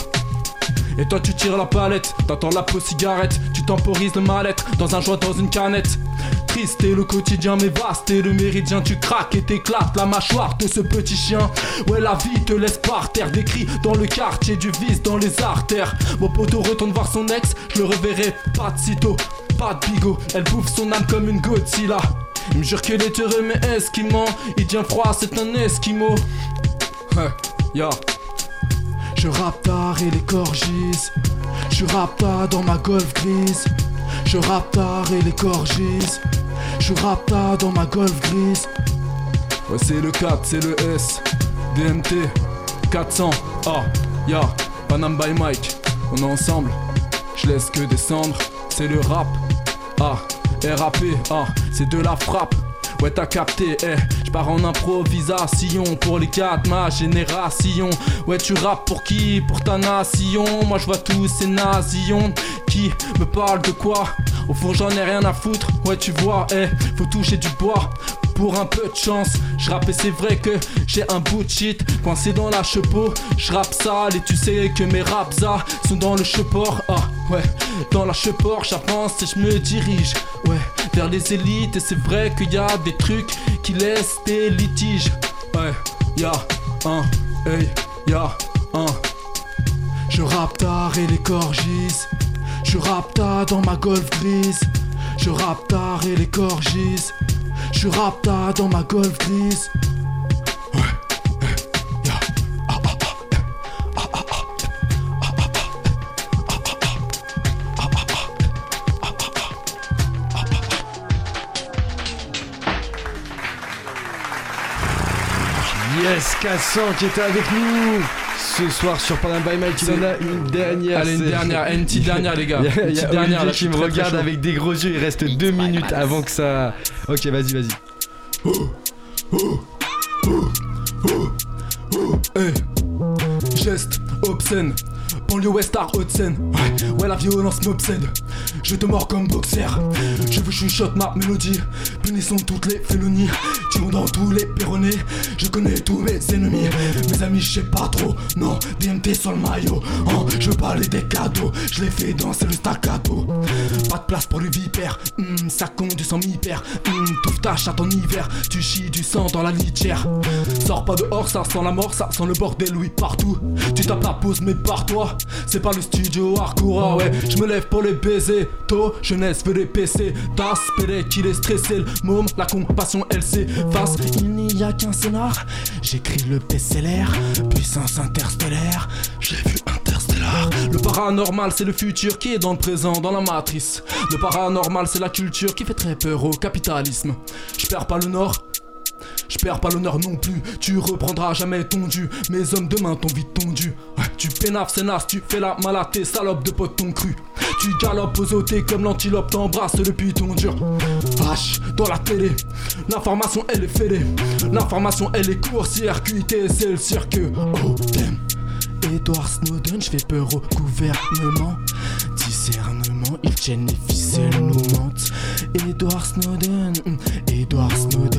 Et toi tu tires la palette, t'entends la peau cigarette, tu temporises le mal-être dans un joint dans une canette. Triste et le quotidien mais vaste et le méridien tu craques et t'éclates la mâchoire de ce petit chien Ouais la vie te laisse par terre des cris dans le quartier du vice dans les artères Mon poteau retourne voir son ex, je le reverrai pas de sitôt, pas de bigot Elle bouffe son âme comme une Godzilla Il me jure qu'il est heureux mais esquimant Il tient froid c'est un esquimau ya je rappe tard et les. Je rappe tard dans ma golf grise. Je rappe tard et les. Je rappe tard dans ma golf grise. Ouais, c'est le 4, c'est le S. DMT 400. Ah, ya, Panam by Mike. On est ensemble. Je laisse que descendre. C'est le rap. Ah, RAP. Ah, c'est de la frappe. Ouais t'as capté, eh, je pars en improvisation pour les quatre, ma génération. Ouais tu rappes pour qui? Pour ta nation. Moi je vois tous ces nazions qui me parlent de quoi? Au fond j'en ai rien à foutre. Ouais tu vois, eh, faut toucher du bois pour un peu de chance. Je c'est vrai que j'ai un bout de shit coincé dans la chepeau. Je rappe sale et tu sais que mes raps sont dans le cheport. Ah ouais, dans la cheport j'avance et je me dirige. Vers les élites et c'est vrai qu'il y a des trucs qui laissent des litiges. Ouais, y'a un, hey, y'a un. Je rappe tard et les corgise. Je rappe tard dans ma golf grise. Je rappe tard et les corgise. Je rappe tard dans ma golf grise.
Yes, Cassan qui était avec nous ce soir sur Panam by Mike. Il en a une dernière.
Allez, une dernière, une petite dernière, les gars.
Il y a,
Une
il y a
petite dernière, là,
qui me
très,
regarde avec des gros yeux. Il reste deux minutes avant que ça. Ok, vas-y, vas-y.
Hey. Geste obscène, banlieue West haute scène. Ouais, ouais, la violence m'obsède. Je te mords comme boxer. Je veux chuchote ma mélodie. Punissons toutes les félonies. Tirons dans tous les perronnés. Je connais tous mes ennemis. Mes amis, je sais pas trop. Non, DMT sur le maillot. Oh, je veux parler des cadeaux. Je les fais danser le staccato. Pas de place pour les vipères. Hmm, ça conduit sans mi-père. Hmm, touffe ta chatte en hiver. Tu chies du sang dans la litière. Sors pas dehors, ça sent la mort, ça sent le bordel, oui, partout. Tu tapes la pause, mais par toi. C'est pas le studio hardcore, ah ouais. Je me lève pour les baiser. Tôt, jeunesse veut les PC. Das, Pérez, qu'il est stressé. Le môme, la compassion, elle s'efface. Il n'y a qu'un scénar. J'écris le best-seller. Puissance interstellaire. J'ai vu Interstellar. Le paranormal, c'est le futur qui est dans le présent, dans la matrice. Le paranormal, c'est la culture qui fait très peur au capitalisme. Je perds pas le nord. Je perds pas l'honneur non plus, tu reprendras jamais ton dû. Mes hommes demain t'ont vite tondu. Tu pénaves, c'est naze, tu fais la malade, tes de potes ton cru. Tu galopes aux ôtés comme l'antilope t'embrasse depuis ton dur. Vache, dans la télé, l'information elle est fêlée. L'information elle est court-circuitée, c'est le cirque. Oh damn. Edward Snowden, je fais peur au gouvernement. Discernement, ils tiennent les ficelles, nous mentent. Edward Snowden, hum, Edward Snowden,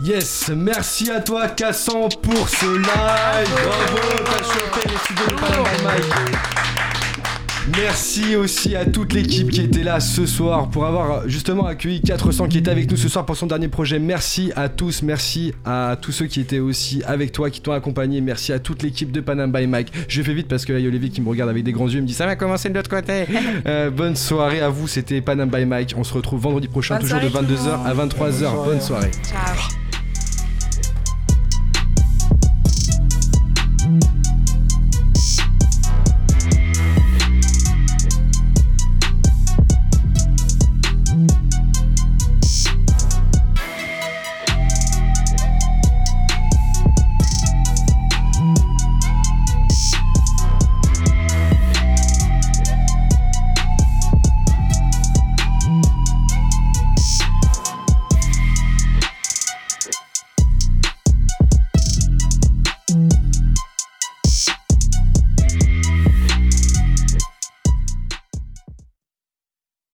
Yes, merci à toi Cassan pour ce live. Bravo, t'as chopé les studios de Panama. Merci aussi à toute l'équipe qui était là ce soir pour avoir justement accueilli 400 qui était avec nous ce soir pour son dernier projet. Merci à tous, merci à tous ceux qui étaient aussi avec toi, qui t'ont accompagné. Merci à toute l'équipe de Panam by Mike. Je fais vite parce que là, il y a Olivier qui me regarde avec des grands yeux, il me dit ça va commencer de l'autre côté. Euh, bonne soirée à vous, c'était Panam by Mike. On se retrouve vendredi prochain,
Bonne
toujours de
soirée tout le
22h à 23h. Bonne soirée.
Ciao.